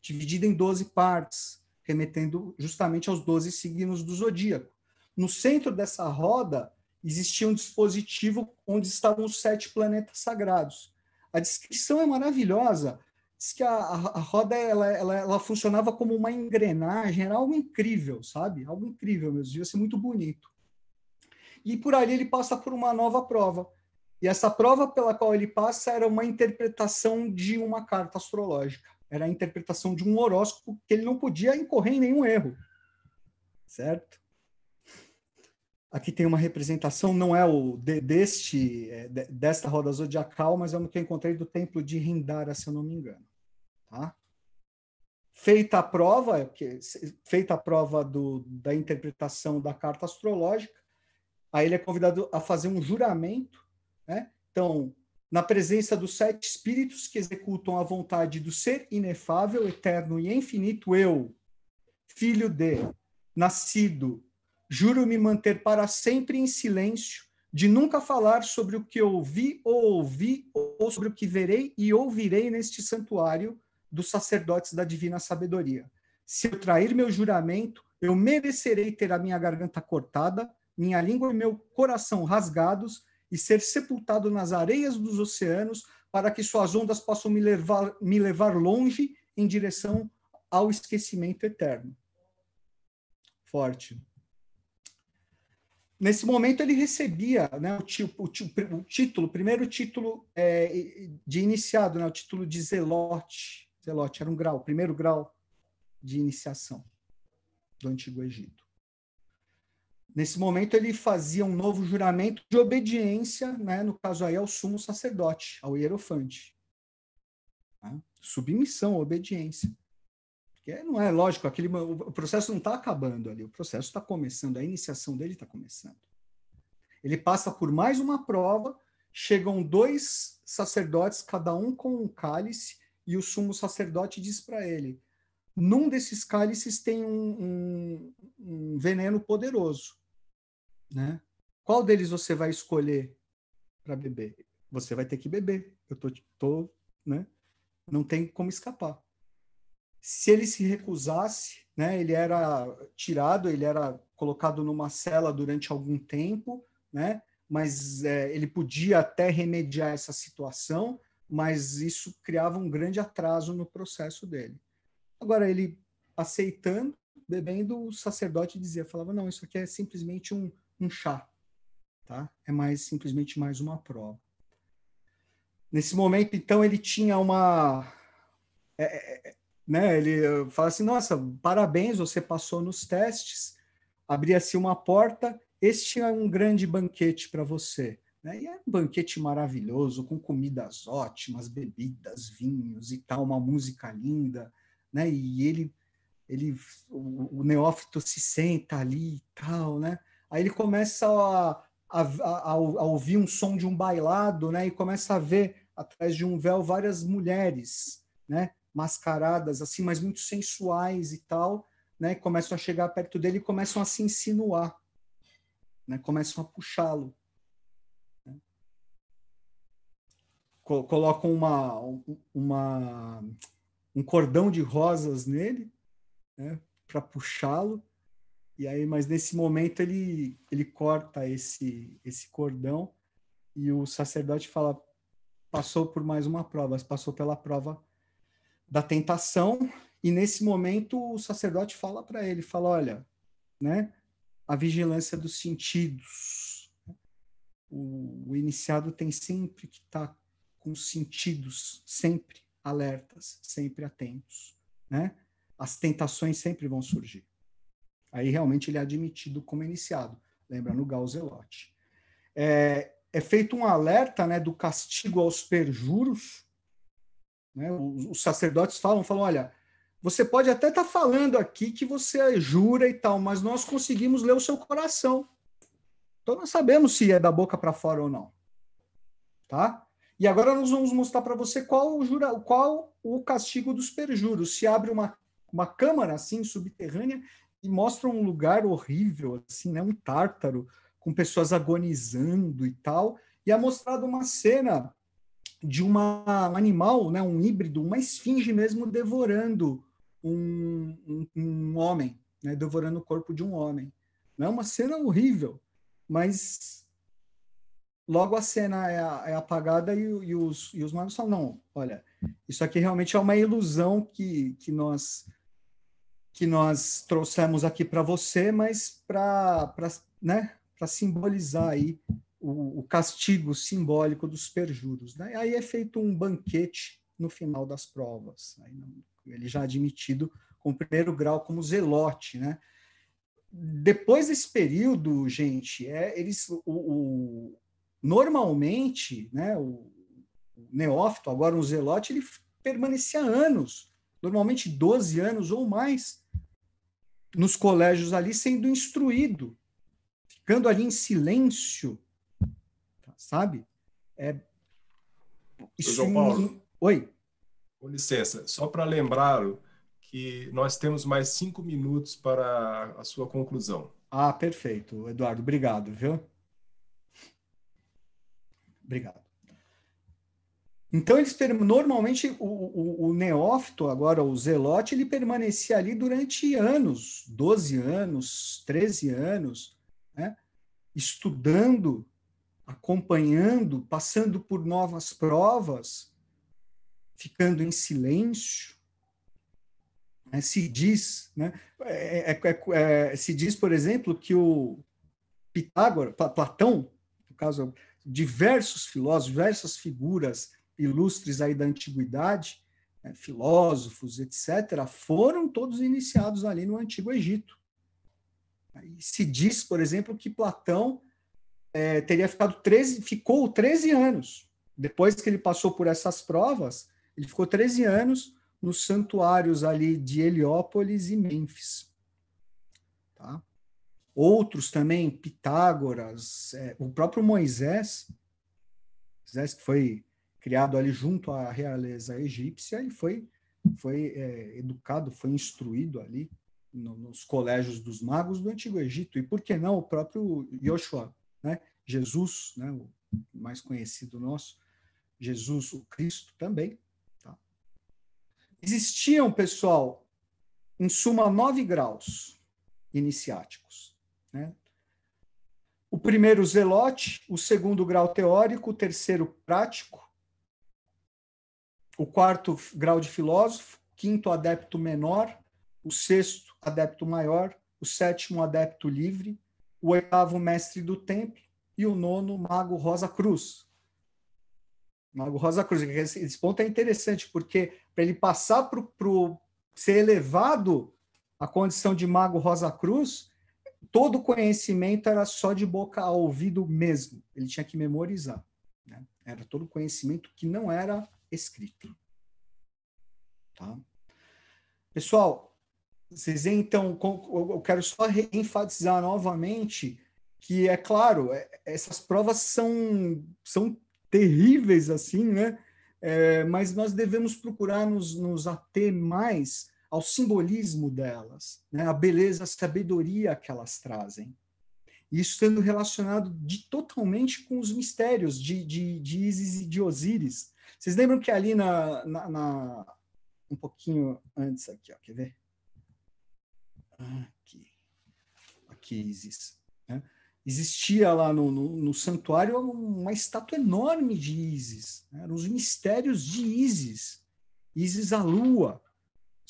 dividida em 12 partes, remetendo justamente aos 12 signos do zodíaco. No centro dessa roda existia um dispositivo onde estavam os sete planetas sagrados. A descrição é maravilhosa. Diz que a, a, a roda ela, ela, ela, funcionava como uma engrenagem, era algo incrível, sabe? Algo incrível mesmo, devia ser muito bonito. E por ali ele passa por uma nova prova. E essa prova pela qual ele passa era uma interpretação de uma carta astrológica. Era a interpretação de um horóscopo que ele não podia incorrer em nenhum erro. Certo? Aqui tem uma representação, não é o de, deste é, desta roda zodiacal, mas é uma que eu encontrei do templo de Rindara, se eu não me engano. Tá? Feita a prova, que, feita a prova do, da interpretação da carta astrológica, aí ele é convidado a fazer um juramento. Né? Então, na presença dos sete espíritos que executam a vontade do ser inefável, eterno e infinito, eu, filho de, nascido Juro me manter para sempre em silêncio, de nunca falar sobre o que ouvi ou ouvi, ou sobre o que verei e ouvirei neste santuário dos sacerdotes da divina sabedoria. Se eu trair meu juramento, eu merecerei ter a minha garganta cortada, minha língua e meu coração rasgados e ser sepultado nas areias dos oceanos para que suas ondas possam me levar, me levar longe em direção ao esquecimento eterno. Forte. Nesse momento ele recebia né, o, o, o, título, o primeiro título é, de iniciado, né, o título de zelote. Zelote era um grau, primeiro grau de iniciação do Antigo Egito. Nesse momento ele fazia um novo juramento de obediência, né, no caso aí ao sumo sacerdote, ao hierofante. Né? Submissão, obediência. Porque não é lógico, aquele, o processo não está acabando ali, o processo está começando, a iniciação dele está começando. Ele passa por mais uma prova, chegam dois sacerdotes, cada um com um cálice, e o sumo sacerdote diz para ele: num desses cálices tem um, um, um, veneno poderoso. Né? Qual deles você vai escolher para beber? Você vai ter que beber. Eu tô, tô, né? Não tem como escapar. Se ele se recusasse, né, ele era tirado, ele era colocado numa cela durante algum tempo, né, mas é, ele podia até remediar essa situação, mas isso criava um grande atraso no processo dele. Agora, ele aceitando, bebendo, o sacerdote dizia, falava, não, isso aqui é simplesmente um, um chá, tá? É mais simplesmente mais uma prova. Nesse momento, então, ele tinha uma... É, é, é né? Ele fala assim: nossa, parabéns, você passou nos testes, abria-se uma porta, este é um grande banquete para você. Né? E é um banquete maravilhoso, com comidas ótimas, bebidas, vinhos e tal, uma música linda, né? E ele, ele o, o neófito se senta ali e tal, né? Aí ele começa a, a, a, a, ouvir um som de um bailado, né? E começa a ver atrás de um véu várias mulheres, né? mascaradas, assim, mas muito sensuais e tal, né? Começam a chegar perto dele e começam a se insinuar, né? Começam a puxá-lo. Colocam uma, uma, um cordão de rosas nele, né? Para puxá-lo. E aí, mas nesse momento ele ele corta esse esse cordão e o sacerdote fala passou por mais uma prova, passou pela prova da tentação, e nesse momento o sacerdote fala para ele, fala, olha, né, a vigilância dos sentidos. O, o iniciado tem sempre que estar tá com os sentidos sempre alertas, sempre atentos, né? As tentações sempre vão surgir. Aí realmente ele é admitido como iniciado. Lembra no Gauzelote. É, é feito um alerta, né, do castigo aos perjuros, né? Os, os, sacerdotes falam, falam, olha, você pode até estar tá falando aqui que você jura e tal, mas nós conseguimos ler o seu coração. Então nós sabemos se é da boca para fora ou não. Tá? E agora nós vamos mostrar para você qual o, jura, qual o castigo dos perjuros. Se abre uma uma câmara assim subterrânea e mostra um lugar horrível, assim, né? Um tártaro com pessoas agonizando e tal. E é mostrado uma cena de uma, um animal, né? Um híbrido, uma esfinge mesmo devorando um, um, um homem, né? Devorando o corpo de um homem. É uma cena horrível, mas logo a cena é, é apagada e, e, os, e os magos falam, não, olha, isso aqui realmente é uma ilusão que, que nós que nós trouxemos aqui para você, mas para né, simbolizar aí o, o, castigo simbólico dos perjuros. Né? Aí é feito um banquete no final das provas. ele já admitido com o primeiro grau como zelote. Né? Depois desse período, gente, é, eles, o, o normalmente, né, o, neófito, agora um zelote, ele permanecia anos, normalmente 12 anos ou mais, nos colégios ali sendo instruído, ficando ali em silêncio, sabe? É, isso João Paulo. Oi. Com licença, só para lembrá-lo que nós temos mais cinco minutos para a sua conclusão. Ah, perfeito, Eduardo. Obrigado, viu? Obrigado. Então, eles normalmente o, o, o, neófito, agora o zelote, ele permanecia ali durante anos, 12 anos, 13 anos, né? estudando, acompanhando, passando por novas provas, ficando em silêncio. Né? Se diz, né? É, é, é, é se diz, por exemplo, que o Pitágoras, Platão, no caso, diversos filósofos, diversas figuras ilustres aí da antiguidade, né, filósofos, etc., foram todos iniciados ali no Antigo Egito. Se diz, por exemplo, que Platão é, teria ficado 13, ficou 13 anos. Depois que ele passou por essas provas, ele ficou 13 anos nos santuários ali de Heliópolis e Mênfis. Tá? Outros também, Pitágoras, é, o próprio Moisés, Moisés que foi criado ali junto à realeza egípcia e foi, foi é, educado, foi instruído ali no, nos colégios dos magos do Antigo Egito. E por que não o próprio Yoshua, né? Jesus, né? o mais conhecido nosso, Jesus, o Cristo também. Tá? Existiam, pessoal, em suma, nove graus iniciáticos. Né? O primeiro, zelote, o segundo, grau teórico, o terceiro, prático, o quarto grau de filósofo, quinto adepto menor, o sexto adepto maior, o sétimo adepto livre, o oitavo mestre do templo e o nono mago Rosa Cruz. Mago Rosa Cruz. Esse ponto é interessante porque para ele passar para ser elevado à condição de mago Rosa Cruz, todo conhecimento era só de boca a ouvido mesmo. Ele tinha que memorizar. Né? Era todo conhecimento que não era escrito. Tá? Pessoal, vocês então, eu quero só enfatizar novamente que, é claro, é, essas provas são, são terríveis, assim, né? É, mas nós devemos procurar nos, nos ater mais ao simbolismo delas, né? a beleza, a sabedoria que elas trazem. Isso sendo relacionado de, totalmente com os mistérios de, de, de Isis e de Osíris, vocês lembram que ali na, na, na um pouquinho antes aqui, ó, quer ver? Aqui, aqui Isis. Né? Existia lá no, no, no, santuário uma estátua enorme de Isis. Né? Eram os mistérios de Isis. Isis a lua.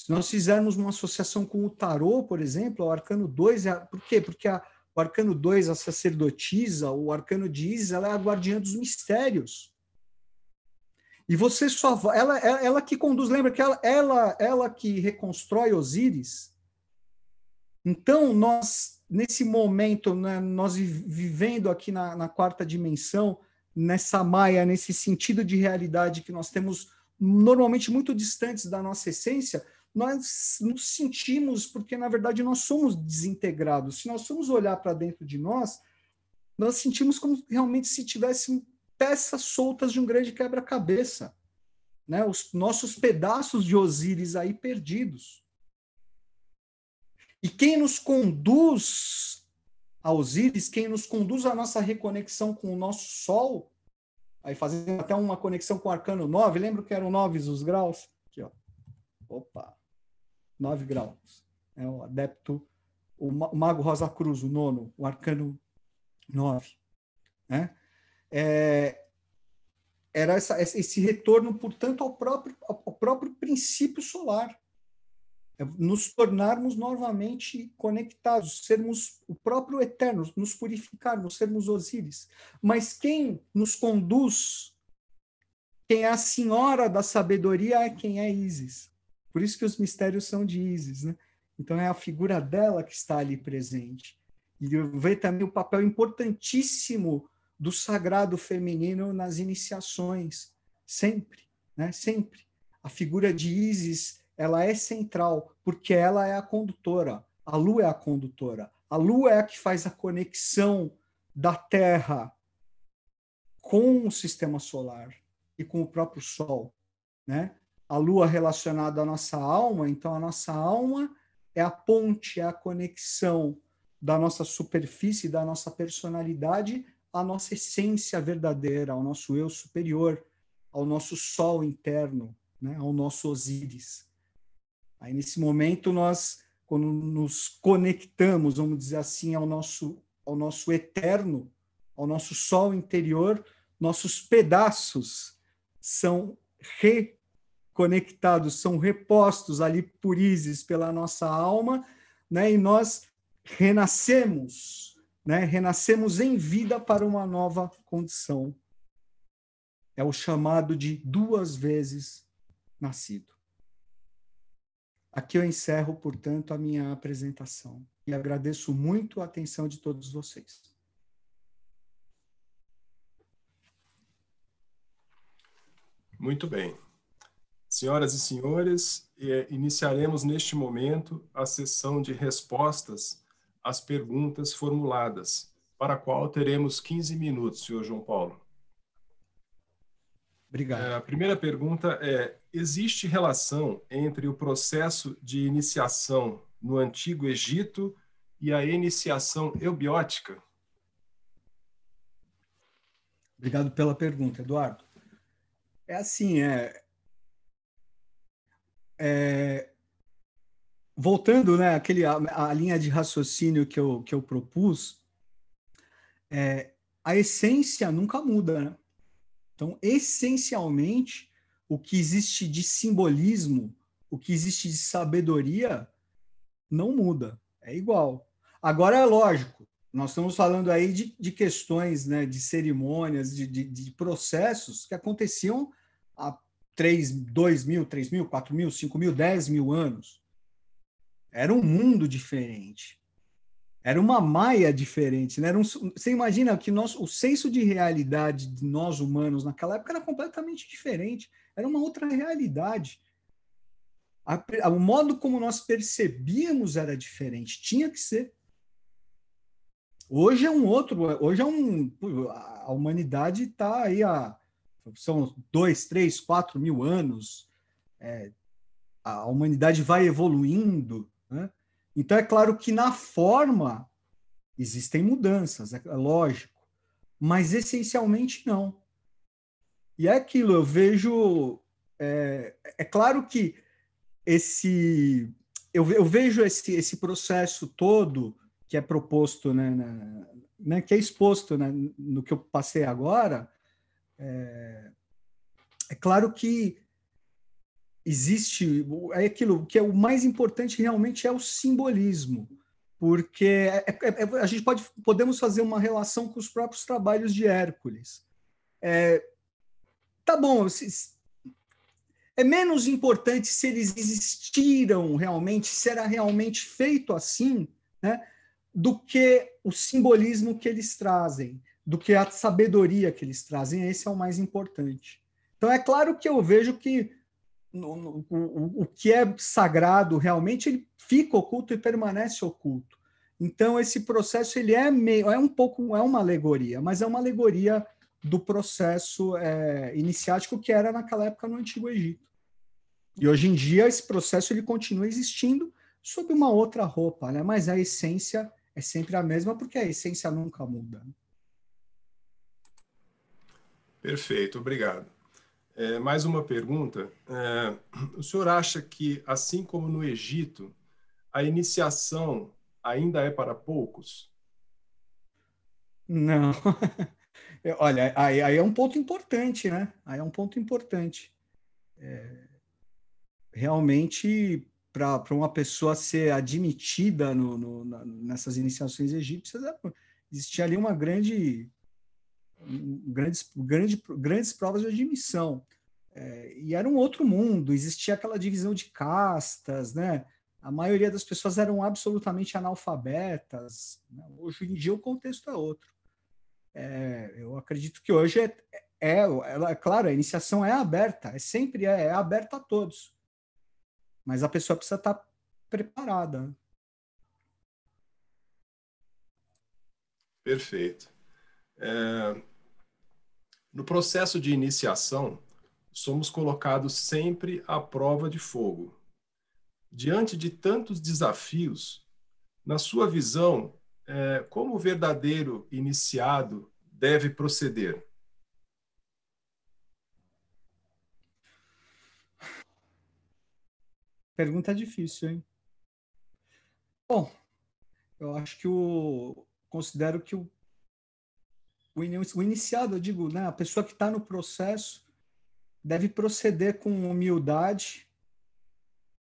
Se nós fizermos uma associação com o tarô, por exemplo, o arcano 2, é, por quê? Porque a, o arcano 2, a sacerdotisa, o arcano de Isis, ela é a guardiã dos mistérios. E você só ela, ela, ela que conduz, lembra que ela, ela, ela que reconstrói Osíris. Então, nós, nesse momento, né, nós vivendo aqui na, na quarta dimensão, nessa maia, nesse sentido de realidade que nós temos normalmente muito distantes da nossa essência, nós nos sentimos, porque na verdade nós somos desintegrados. Se nós formos olhar para dentro de nós, nós sentimos como realmente se tivéssemos peças soltas de um grande quebra-cabeça, né? Os nossos pedaços de Osíris aí perdidos. E quem nos conduz a Osíris, quem nos conduz à nossa reconexão com o nosso Sol, aí fazendo até uma conexão com o arcano 9, lembra que eram 9 os graus? Aqui, ó. Opa, 9 graus. É o adepto, o Mago Rosa Cruz, o nono, o arcano 9. Né? É, era essa, esse retorno, portanto, ao próprio, ao próprio princípio solar. É nos tornarmos novamente conectados, sermos o próprio eterno, nos purificarmos, sermos Osíris. Mas quem nos conduz, quem é a senhora da sabedoria, é quem é Isis. Por isso que os mistérios são de Isis. Né? Então é a figura dela que está ali presente. E vê também o papel importantíssimo do sagrado feminino nas iniciações, sempre, né? Sempre. A figura de Isis, ela é central, porque ela é a condutora. A lua é a condutora. A lua é a que faz a conexão da Terra com o sistema solar e com o próprio Sol, né? A lua relacionada à nossa alma, então a nossa alma é a ponte, é a conexão da nossa superfície, da nossa personalidade à nossa essência verdadeira, ao nosso eu superior, ao nosso sol interno, né, ao nosso Osíris. Aí nesse momento nós quando nos conectamos, vamos dizer assim, ao nosso ao nosso eterno, ao nosso sol interior, nossos pedaços são reconectados, são repostos ali por Isis pela nossa alma, né? E nós renascemos né? renascemos em vida para uma nova condição. É o chamado de duas vezes nascido. Aqui eu encerro, portanto, a minha apresentação e agradeço muito a atenção de todos vocês. Muito bem. Senhoras e senhores, eh, iniciaremos neste momento a sessão de respostas as perguntas formuladas, para a qual teremos 15 minutos, senhor João Paulo. Obrigado. É, a primeira pergunta é: existe relação entre o processo de iniciação no Antigo Egito e a iniciação eubiótica? Obrigado pela pergunta, Eduardo. É assim, é, é voltando, né, aquele, a, a, linha de raciocínio que eu, que eu propus, é, a essência nunca muda, né? Então, essencialmente, o que existe de simbolismo, o que existe de sabedoria, não muda, é igual. Agora, é lógico, nós estamos falando aí de, de questões, né, de cerimônias, de, de, de processos que aconteciam há 3, 2 mil, 3 mil, 4 mil, 5 mil, 10 mil anos. Era um mundo diferente. Era uma maia diferente. Né? Era um, você imagina que nós, o senso de realidade de nós humanos naquela época era completamente diferente. Era uma outra realidade. A, o modo como nós percebíamos era diferente. Tinha que ser. Hoje é um outro. Hoje é um. A humanidade está aí há. São dois, três, quatro mil anos. É, a humanidade vai evoluindo. Né? Então, é claro que na forma existem mudanças, é lógico, mas essencialmente não. E é aquilo, eu vejo. É, é claro que esse. Eu, eu vejo esse, esse processo todo que é proposto, né, na, né, que é exposto né, no que eu passei agora, é, é claro que existe é aquilo que é o mais importante realmente é o simbolismo porque é, é, é, a gente pode podemos fazer uma relação com os próprios trabalhos de Hércules. É, tá bom é menos importante se eles existiram realmente se era realmente feito assim né do que o simbolismo que eles trazem do que a sabedoria que eles trazem esse é o mais importante então é claro que eu vejo que no, no, o, o que é sagrado realmente ele fica oculto e permanece oculto. Então esse processo ele é meio, é um pouco é uma alegoria, mas é uma alegoria do processo é, iniciático que era naquela época no Antigo Egito. E hoje em dia esse processo ele continua existindo, sob uma outra roupa, né? Mas a essência é sempre a mesma, porque a essência nunca muda. Perfeito, obrigado. É, mais uma pergunta. É, o senhor acha que, assim como no Egito, a iniciação ainda é para poucos? Não. Olha, aí, aí, é um ponto importante, né? Aí é um ponto importante. É, realmente, para uma pessoa ser admitida no, no, na, nessas iniciações egípcias, é, existia ali uma grande, grandes, grande, grandes provas de admissão. É, e era um outro mundo, existia aquela divisão de castas, né? A maioria das pessoas eram absolutamente analfabetas. Né? Hoje em dia o contexto é outro. É, eu acredito que hoje é, é, é, claro, a iniciação é aberta, é sempre é, é aberta a todos. Mas a pessoa precisa estar preparada. Perfeito. É, no processo de iniciação, somos colocados sempre à prova de fogo. Diante de tantos desafios, na sua visão, é, como o verdadeiro iniciado deve proceder? Pergunta difícil, hein? Bom, eu acho que o. Considero que o, o, iniciado, eu digo, né, a pessoa que está no processo deve proceder com humildade,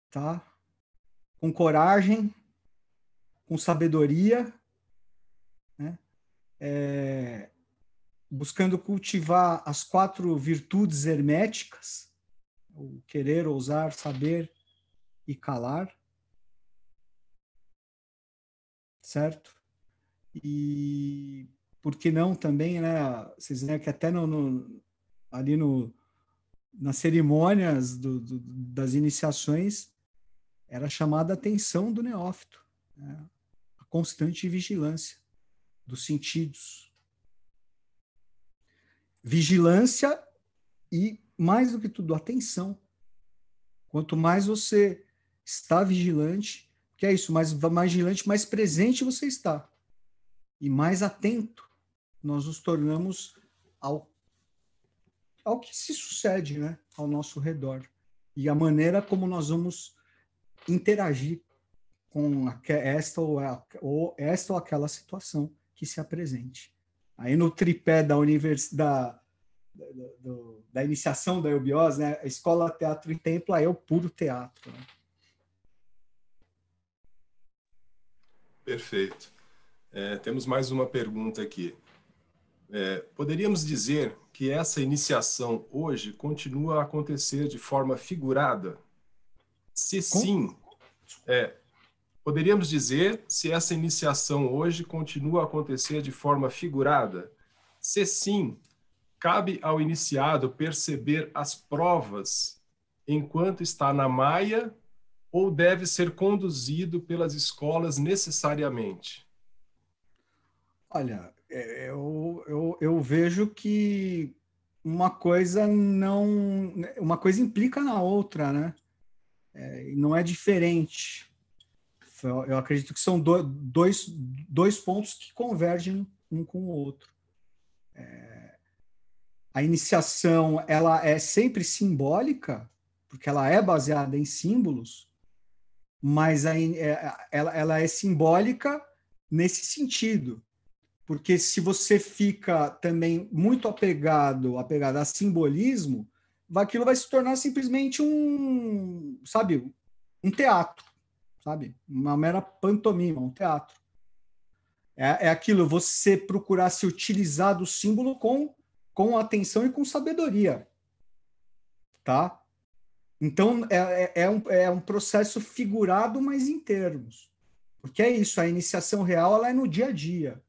tá? Com coragem, com sabedoria né? É, buscando cultivar as quatro virtudes herméticas, o querer, ousar, saber e calar, certo? E por que não também, né? Vocês veem que até no, no ali no, nas cerimônias do, do, das iniciações era chamada a atenção do neófito, né? a constante vigilância dos sentidos. Vigilância e, mais do que tudo, atenção. Quanto mais você está vigilante, que é isso, mais, mais vigilante, mais presente você está. E mais atento nós nos tornamos ao, ao que se sucede né, ao nosso redor. E a maneira como nós vamos interagir com esta ou, ou esta ou aquela situação que se apresente. Aí no tripé da universidade da, da, da, iniciação da eubiose, né? A escola, teatro e templo, é o puro teatro. Né? Perfeito. É, temos mais uma pergunta aqui. É, poderíamos dizer que essa iniciação hoje continua a acontecer de forma figurada? Se sim, é, Poderíamos dizer se essa iniciação hoje continua a acontecer de forma figurada? Se sim, cabe ao iniciado perceber as provas enquanto está na maia ou deve ser conduzido pelas escolas necessariamente? Olha, eu, eu, eu vejo que uma coisa não. Uma coisa implica na outra, né? É, não é diferente. Eu acredito que são dois, dois pontos que convergem um com o outro. É, a iniciação ela é sempre simbólica, porque ela é baseada em símbolos, mas a, é, ela, ela é simbólica nesse sentido. Porque se você fica também muito apegado, apegado a simbolismo, aquilo vai se tornar simplesmente um, sabe, um teatro sabe? Uma mera pantomima, um teatro. É, é aquilo, você procurar se utilizar do símbolo com, com atenção e com sabedoria, tá? Então, é, é, é, um, é um processo figurado, mas em termos. Porque é isso, a iniciação real ela é no dia a dia.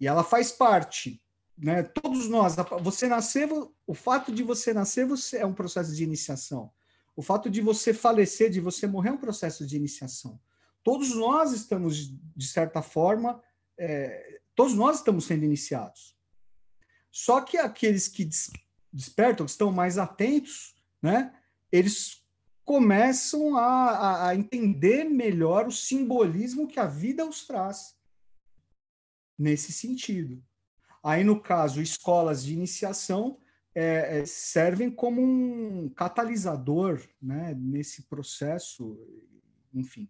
E ela faz parte. Né? Todos nós, você nascer, o fato de você nascer você é um processo de iniciação. O fato de você falecer, de você morrer, é um processo de iniciação. Todos nós estamos, de certa forma, é, todos nós estamos sendo iniciados. Só que aqueles que despertam, que estão mais atentos, né, eles começam a, a, entender melhor o simbolismo que a vida os traz nesse sentido. Aí, no caso, escolas de iniciação é, é, servem como um catalisador né, nesse processo, enfim.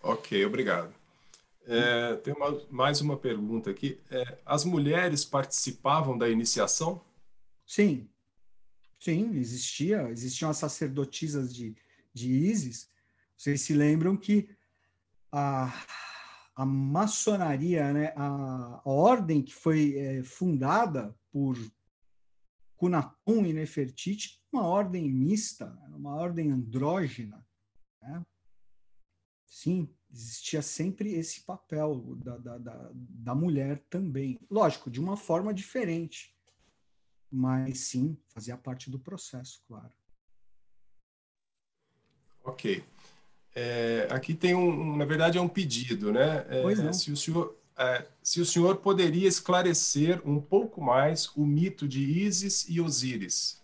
Ok, obrigado. É, tem uma, mais uma pergunta aqui. É, as mulheres participavam da iniciação? Sim, sim, existia, existiam as sacerdotisas de, de Isis. Vocês se lembram que a, a maçonaria, né, a, a ordem que foi é, fundada por Cunapum e Nefertiti, uma ordem mista, uma ordem andrógena. Né? Sim, existia sempre esse papel da, da, da, da mulher também. Lógico, de uma forma diferente, mas sim, fazia parte do processo, claro. Ok. É, aqui tem um, na verdade, é um pedido, né? É, pois não. Se o senhor, é, se o senhor poderia esclarecer um pouco mais o mito de Ísis e Osíris.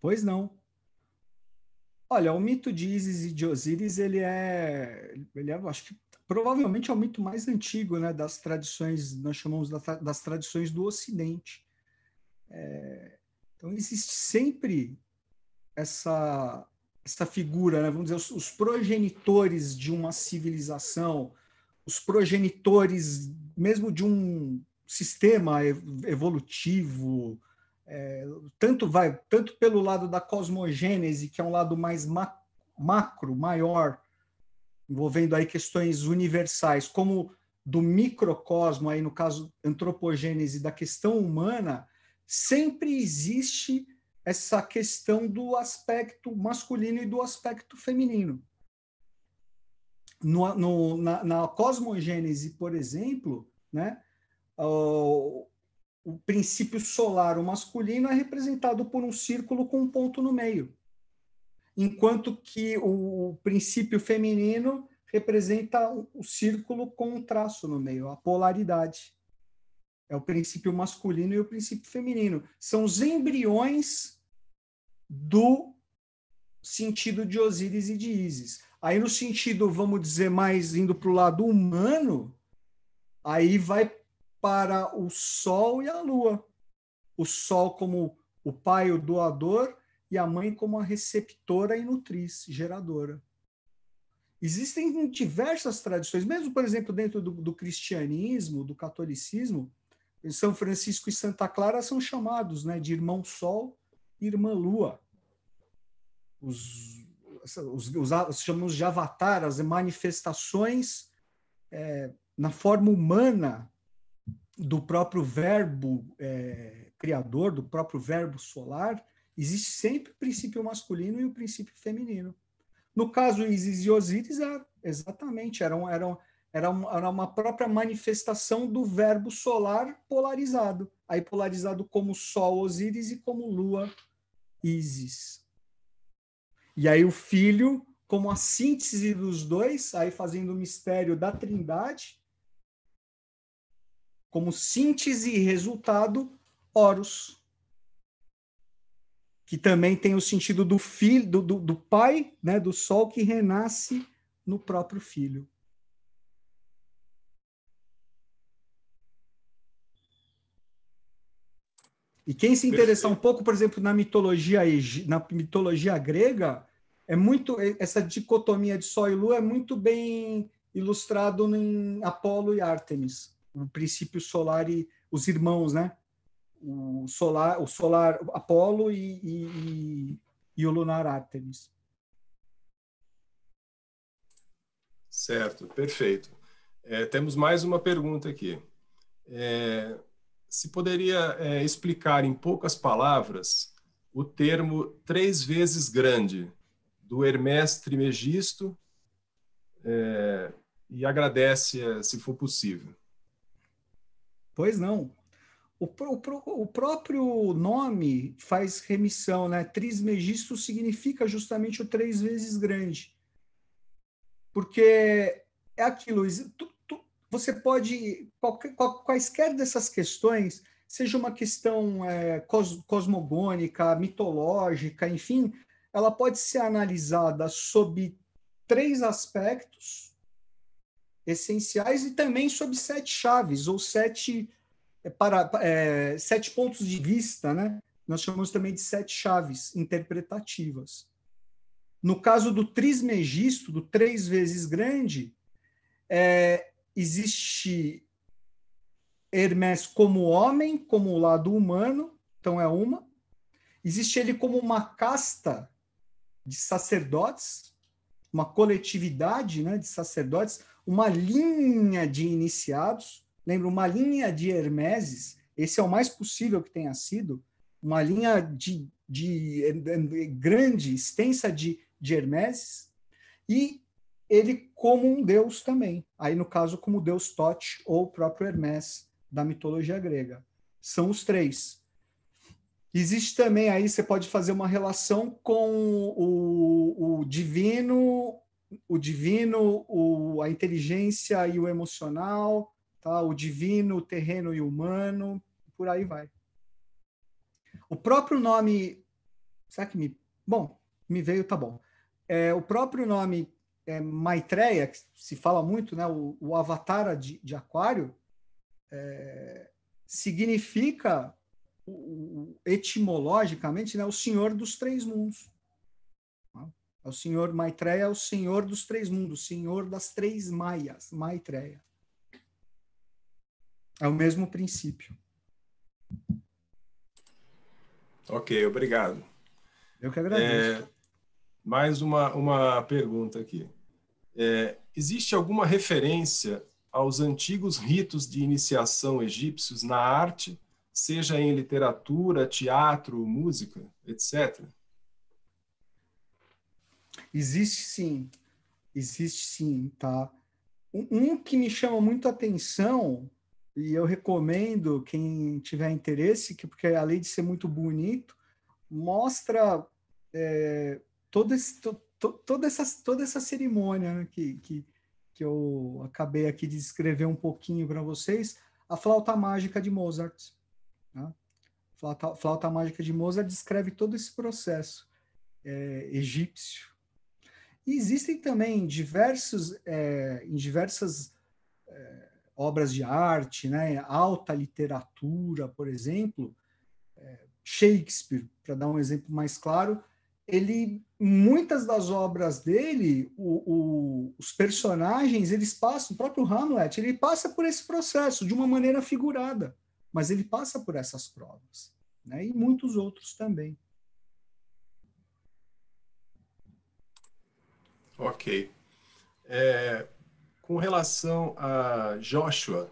Pois não. Olha, o mito de Ísis e de Osíris, ele é, ele é, acho que provavelmente é o mito mais antigo, né, das tradições, nós chamamos das tradições do Ocidente. É, então existe sempre essa essa figura, né, vamos dizer, os, os progenitores de uma civilização, os progenitores mesmo de um sistema evolutivo, é, tanto vai tanto pelo lado da cosmogênese, que é um lado mais ma macro, maior, envolvendo aí questões universais, como do microcosmo, aí no caso antropogênese da questão humana, sempre existe essa questão do aspecto masculino e do aspecto feminino. No, no, na, na cosmogênese, por exemplo, né, o princípio solar, o masculino, é representado por um círculo com um ponto no meio, enquanto que o princípio feminino representa o círculo com um traço no meio, a polaridade. É o princípio masculino e o princípio feminino. São os embriões do sentido de Osíris e de Ísis. Aí, no sentido, vamos dizer, mais indo para o lado humano, aí vai para o Sol e a Lua. O Sol como o pai, o doador, e a mãe como a receptora e nutriz, geradora. Existem diversas tradições, mesmo, por exemplo, dentro do, do cristianismo, do catolicismo, São Francisco e Santa Clara são chamados né, de irmão Sol e irmã Lua. Os, os, os, chamamos de avatar, as manifestações é, na forma humana do próprio verbo é, criador, do próprio verbo solar, existe sempre o princípio masculino e o princípio feminino. No caso Isis e Osíris, era, exatamente, era, era, era, uma, era uma própria manifestação do verbo solar polarizado. Aí polarizado como Sol Osíris e como Lua Isis. E aí o filho, como a síntese dos dois, aí fazendo o mistério da trindade, como síntese e resultado, Horus. Que também tem o sentido do filho, do, do, do pai, né, do sol que renasce no próprio filho. E quem se interessar um pouco, por exemplo, na mitologia na mitologia grega, é muito essa dicotomia de Sol e Lua é muito bem ilustrado em Apolo e Ártemis o princípio solar e os irmãos, né? O solar, o solar Apolo e, e, e o lunar Artemis. Certo, perfeito. É, temos mais uma pergunta aqui. É, se poderia é, explicar em poucas palavras o termo três vezes grande do Hermes Trimegisto é, e agradece é, se for possível. Pois não. O, o, próprio nome faz remissão, né? Trismegisto significa justamente o três vezes grande. Porque é aquilo, você pode, quaisquer dessas questões, seja uma questão é, cos, cosmogônica, mitológica, enfim, ela pode ser analisada sob três aspectos essenciais e também sob sete chaves ou sete é, para é, sete pontos de vista, né? Nós chamamos também de sete chaves interpretativas. No caso do trismegisto, do três vezes grande, é, existe Hermes como homem, como o lado humano, então é uma. Existe ele como uma casta de sacerdotes, uma coletividade né, de sacerdotes, uma linha de iniciados. Lembra, uma linha de Hermeses, esse é o mais possível que tenha sido, uma linha de, de, de grande, extensa de, de Hermeses, e ele como um deus também. Aí, no caso, como deus Tote ou o próprio Hermes da mitologia grega. São os três. Existe também, aí você pode fazer uma relação com o, o divino, o divino, o, a inteligência e o emocional, tá? o divino, o terreno e o humano, por aí vai. O próprio nome. Será que me. Bom, me veio, tá bom. É, o próprio nome é, Maitreya, que se fala muito, né, o, o avatar de, de Aquário, é, significa o, etimologicamente né, o senhor dos três mundos. É o senhor Maitreya, é o senhor dos três mundos, o senhor das três maias, Maitreya. É o mesmo princípio. Ok, obrigado. Eu que agradeço. É, mais uma, uma pergunta aqui. É, existe alguma referência aos antigos ritos de iniciação egípcios na arte, seja em literatura, teatro, música, etc? Existe sim, existe sim, tá? Um, que me chama muito a atenção e eu recomendo quem tiver interesse, que porque além de ser muito bonito, mostra é, todo esse, to, toda, essa, toda essa cerimônia né, que, que, que eu acabei aqui de descrever um pouquinho para vocês, a flauta mágica de Mozart. Né? Flauta, flauta mágica de Mozart descreve todo esse processo é, egípcio. E existem também diversos, é, em diversas é, obras de arte, né, alta literatura, por exemplo, é, Shakespeare, para dar um exemplo mais claro, ele muitas das obras dele, o, o, os personagens eles passam, o próprio Hamlet, ele passa por esse processo de uma maneira figurada, mas ele passa por essas provas, né, e muitos outros também. Ok. É, com relação a Joshua,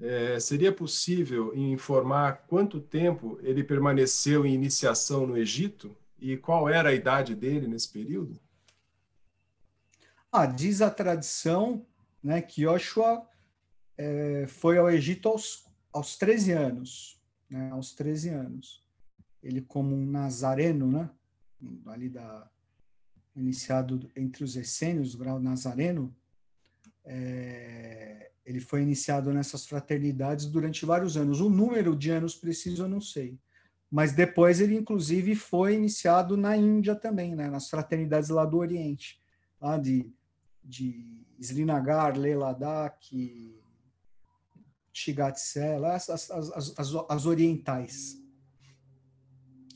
é, seria possível informar quanto tempo ele permaneceu em iniciação no Egito e qual era a idade dele nesse período? Ah, diz a tradição né, que Joshua é, foi ao Egito aos, aos 13 anos. Né, aos 13 anos. Ele, como um nazareno, né, ali da, iniciado entre os essênios, o grau nazareno, é, ele foi iniciado nessas fraternidades durante vários anos. O número de anos preciso eu não sei. Mas depois ele, inclusive, foi iniciado na Índia também, né? nas fraternidades lá do Oriente, lá de, de Srinagar, Leh Ladakh, Shigatse, lá as, as, as, as, as orientais.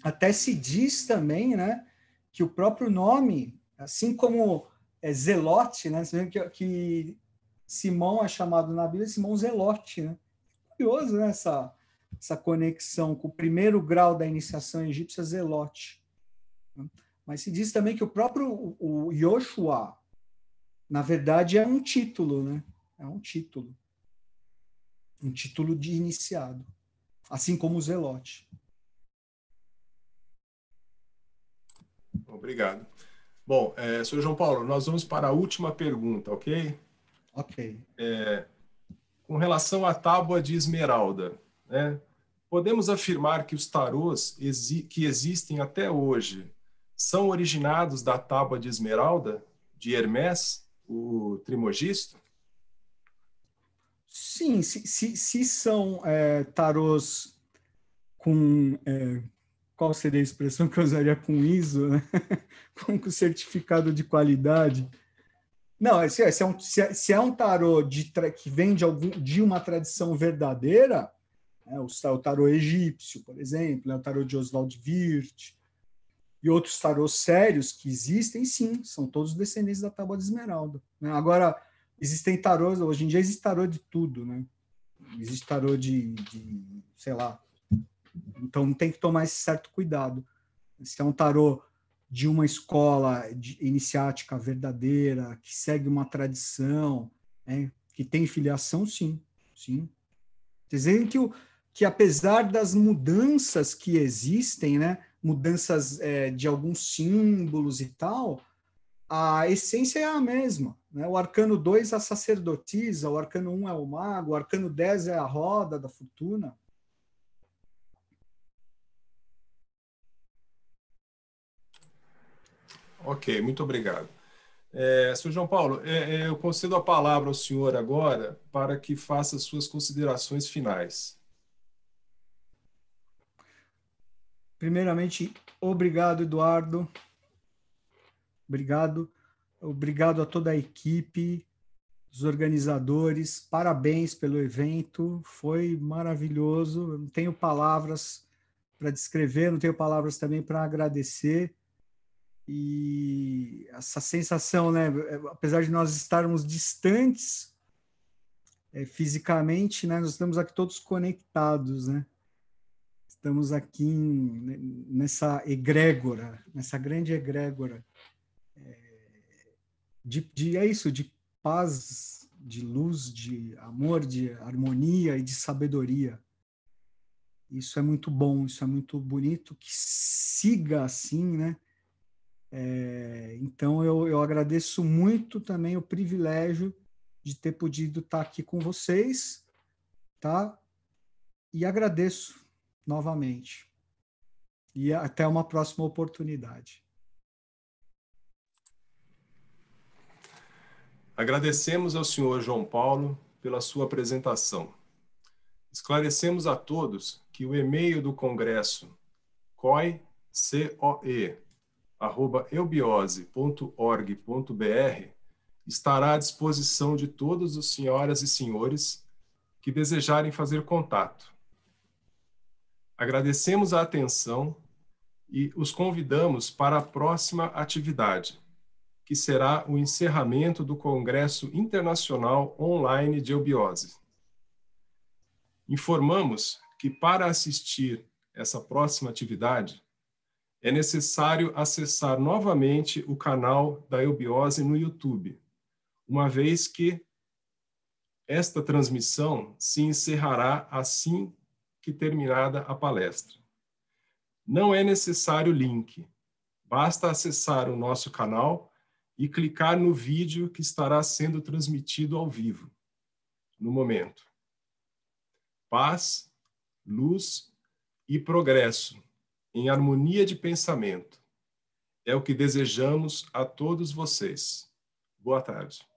Até se diz também né, que o próprio nome, assim como é Zelote, né? Você vê que, que Simão é chamado na Bíblia Simão Zelote, né? Curioso, né? Essa, essa conexão com o primeiro grau da iniciação egípcia, Zelote. Mas se diz também que o próprio o Yoshua, na verdade, é um título, né? É um título. Um título de iniciado. Assim como o Zelote. Obrigado. Bom, é, senhor João Paulo, nós vamos para a última pergunta, ok? Ok. É, com relação à tábua de esmeralda, né, podemos afirmar que os tarôs exi que existem até hoje são originados da tábua de esmeralda de Hermes, o trimogisto? Sim, se, se, se são é, tarôs com é, qual seria a expressão que eu usaria com ISO, né? com certificado de qualidade. Não, se é, se é um, se é, se é um tarô de, que vem de, algum, de uma tradição verdadeira, né? o, o tarô egípcio, por exemplo, né? o tarô de Oswald Wirth, e outros tarôs sérios que existem, sim, são todos descendentes da Tábua de Esmeralda. Né? Agora, existem tarôs, hoje em dia existe tarô de tudo, né? Existe tarô de, de sei lá, então tem que tomar esse certo cuidado. Se é um tarô de uma escola iniciática verdadeira, que segue uma tradição, né, que tem filiação, sim, sim. Dizendo que, o, que apesar das mudanças que existem, né, mudanças é, de alguns símbolos e tal, a essência é a mesma. Né? O arcano 2 é a sacerdotisa, o arcano 1 um é o mago, o arcano 10 é a roda da fortuna. Ok, muito obrigado. É, Sr. João Paulo, é, é, eu concedo a palavra ao senhor agora para que faça suas considerações finais. Primeiramente, obrigado, Eduardo. Obrigado. Obrigado a toda a equipe, os organizadores. Parabéns pelo evento. Foi maravilhoso. Não tenho palavras para descrever, não tenho palavras também para agradecer e essa sensação, né, apesar de nós estarmos distantes é, fisicamente, né, nós estamos aqui todos conectados, né? Estamos aqui em, nessa egrégora, nessa grande egrégora é, de, de é isso, de paz, de luz, de amor, de harmonia e de sabedoria. Isso é muito bom, isso é muito bonito que siga assim, né? É, então, eu, eu agradeço muito também o privilégio de ter podido estar aqui com vocês, tá? E agradeço novamente. E até uma próxima oportunidade. Agradecemos ao senhor João Paulo pela sua apresentação. Esclarecemos a todos que o e-mail do Congresso COE, C-O-E, eubiose.org.br estará à disposição de todos os senhoras e senhores que desejarem fazer contato. Agradecemos a atenção e os convidamos para a próxima atividade, que será o encerramento do Congresso Internacional Online de Eubiose. Informamos que para assistir essa próxima atividade, é necessário acessar novamente o canal da Eubiose no YouTube, uma vez que esta transmissão se encerrará assim que terminada a palestra. Não é necessário link, basta acessar o nosso canal e clicar no vídeo que estará sendo transmitido ao vivo, no momento. Paz, luz e progresso em harmonia de pensamento. É o que desejamos a todos vocês. Boa tarde.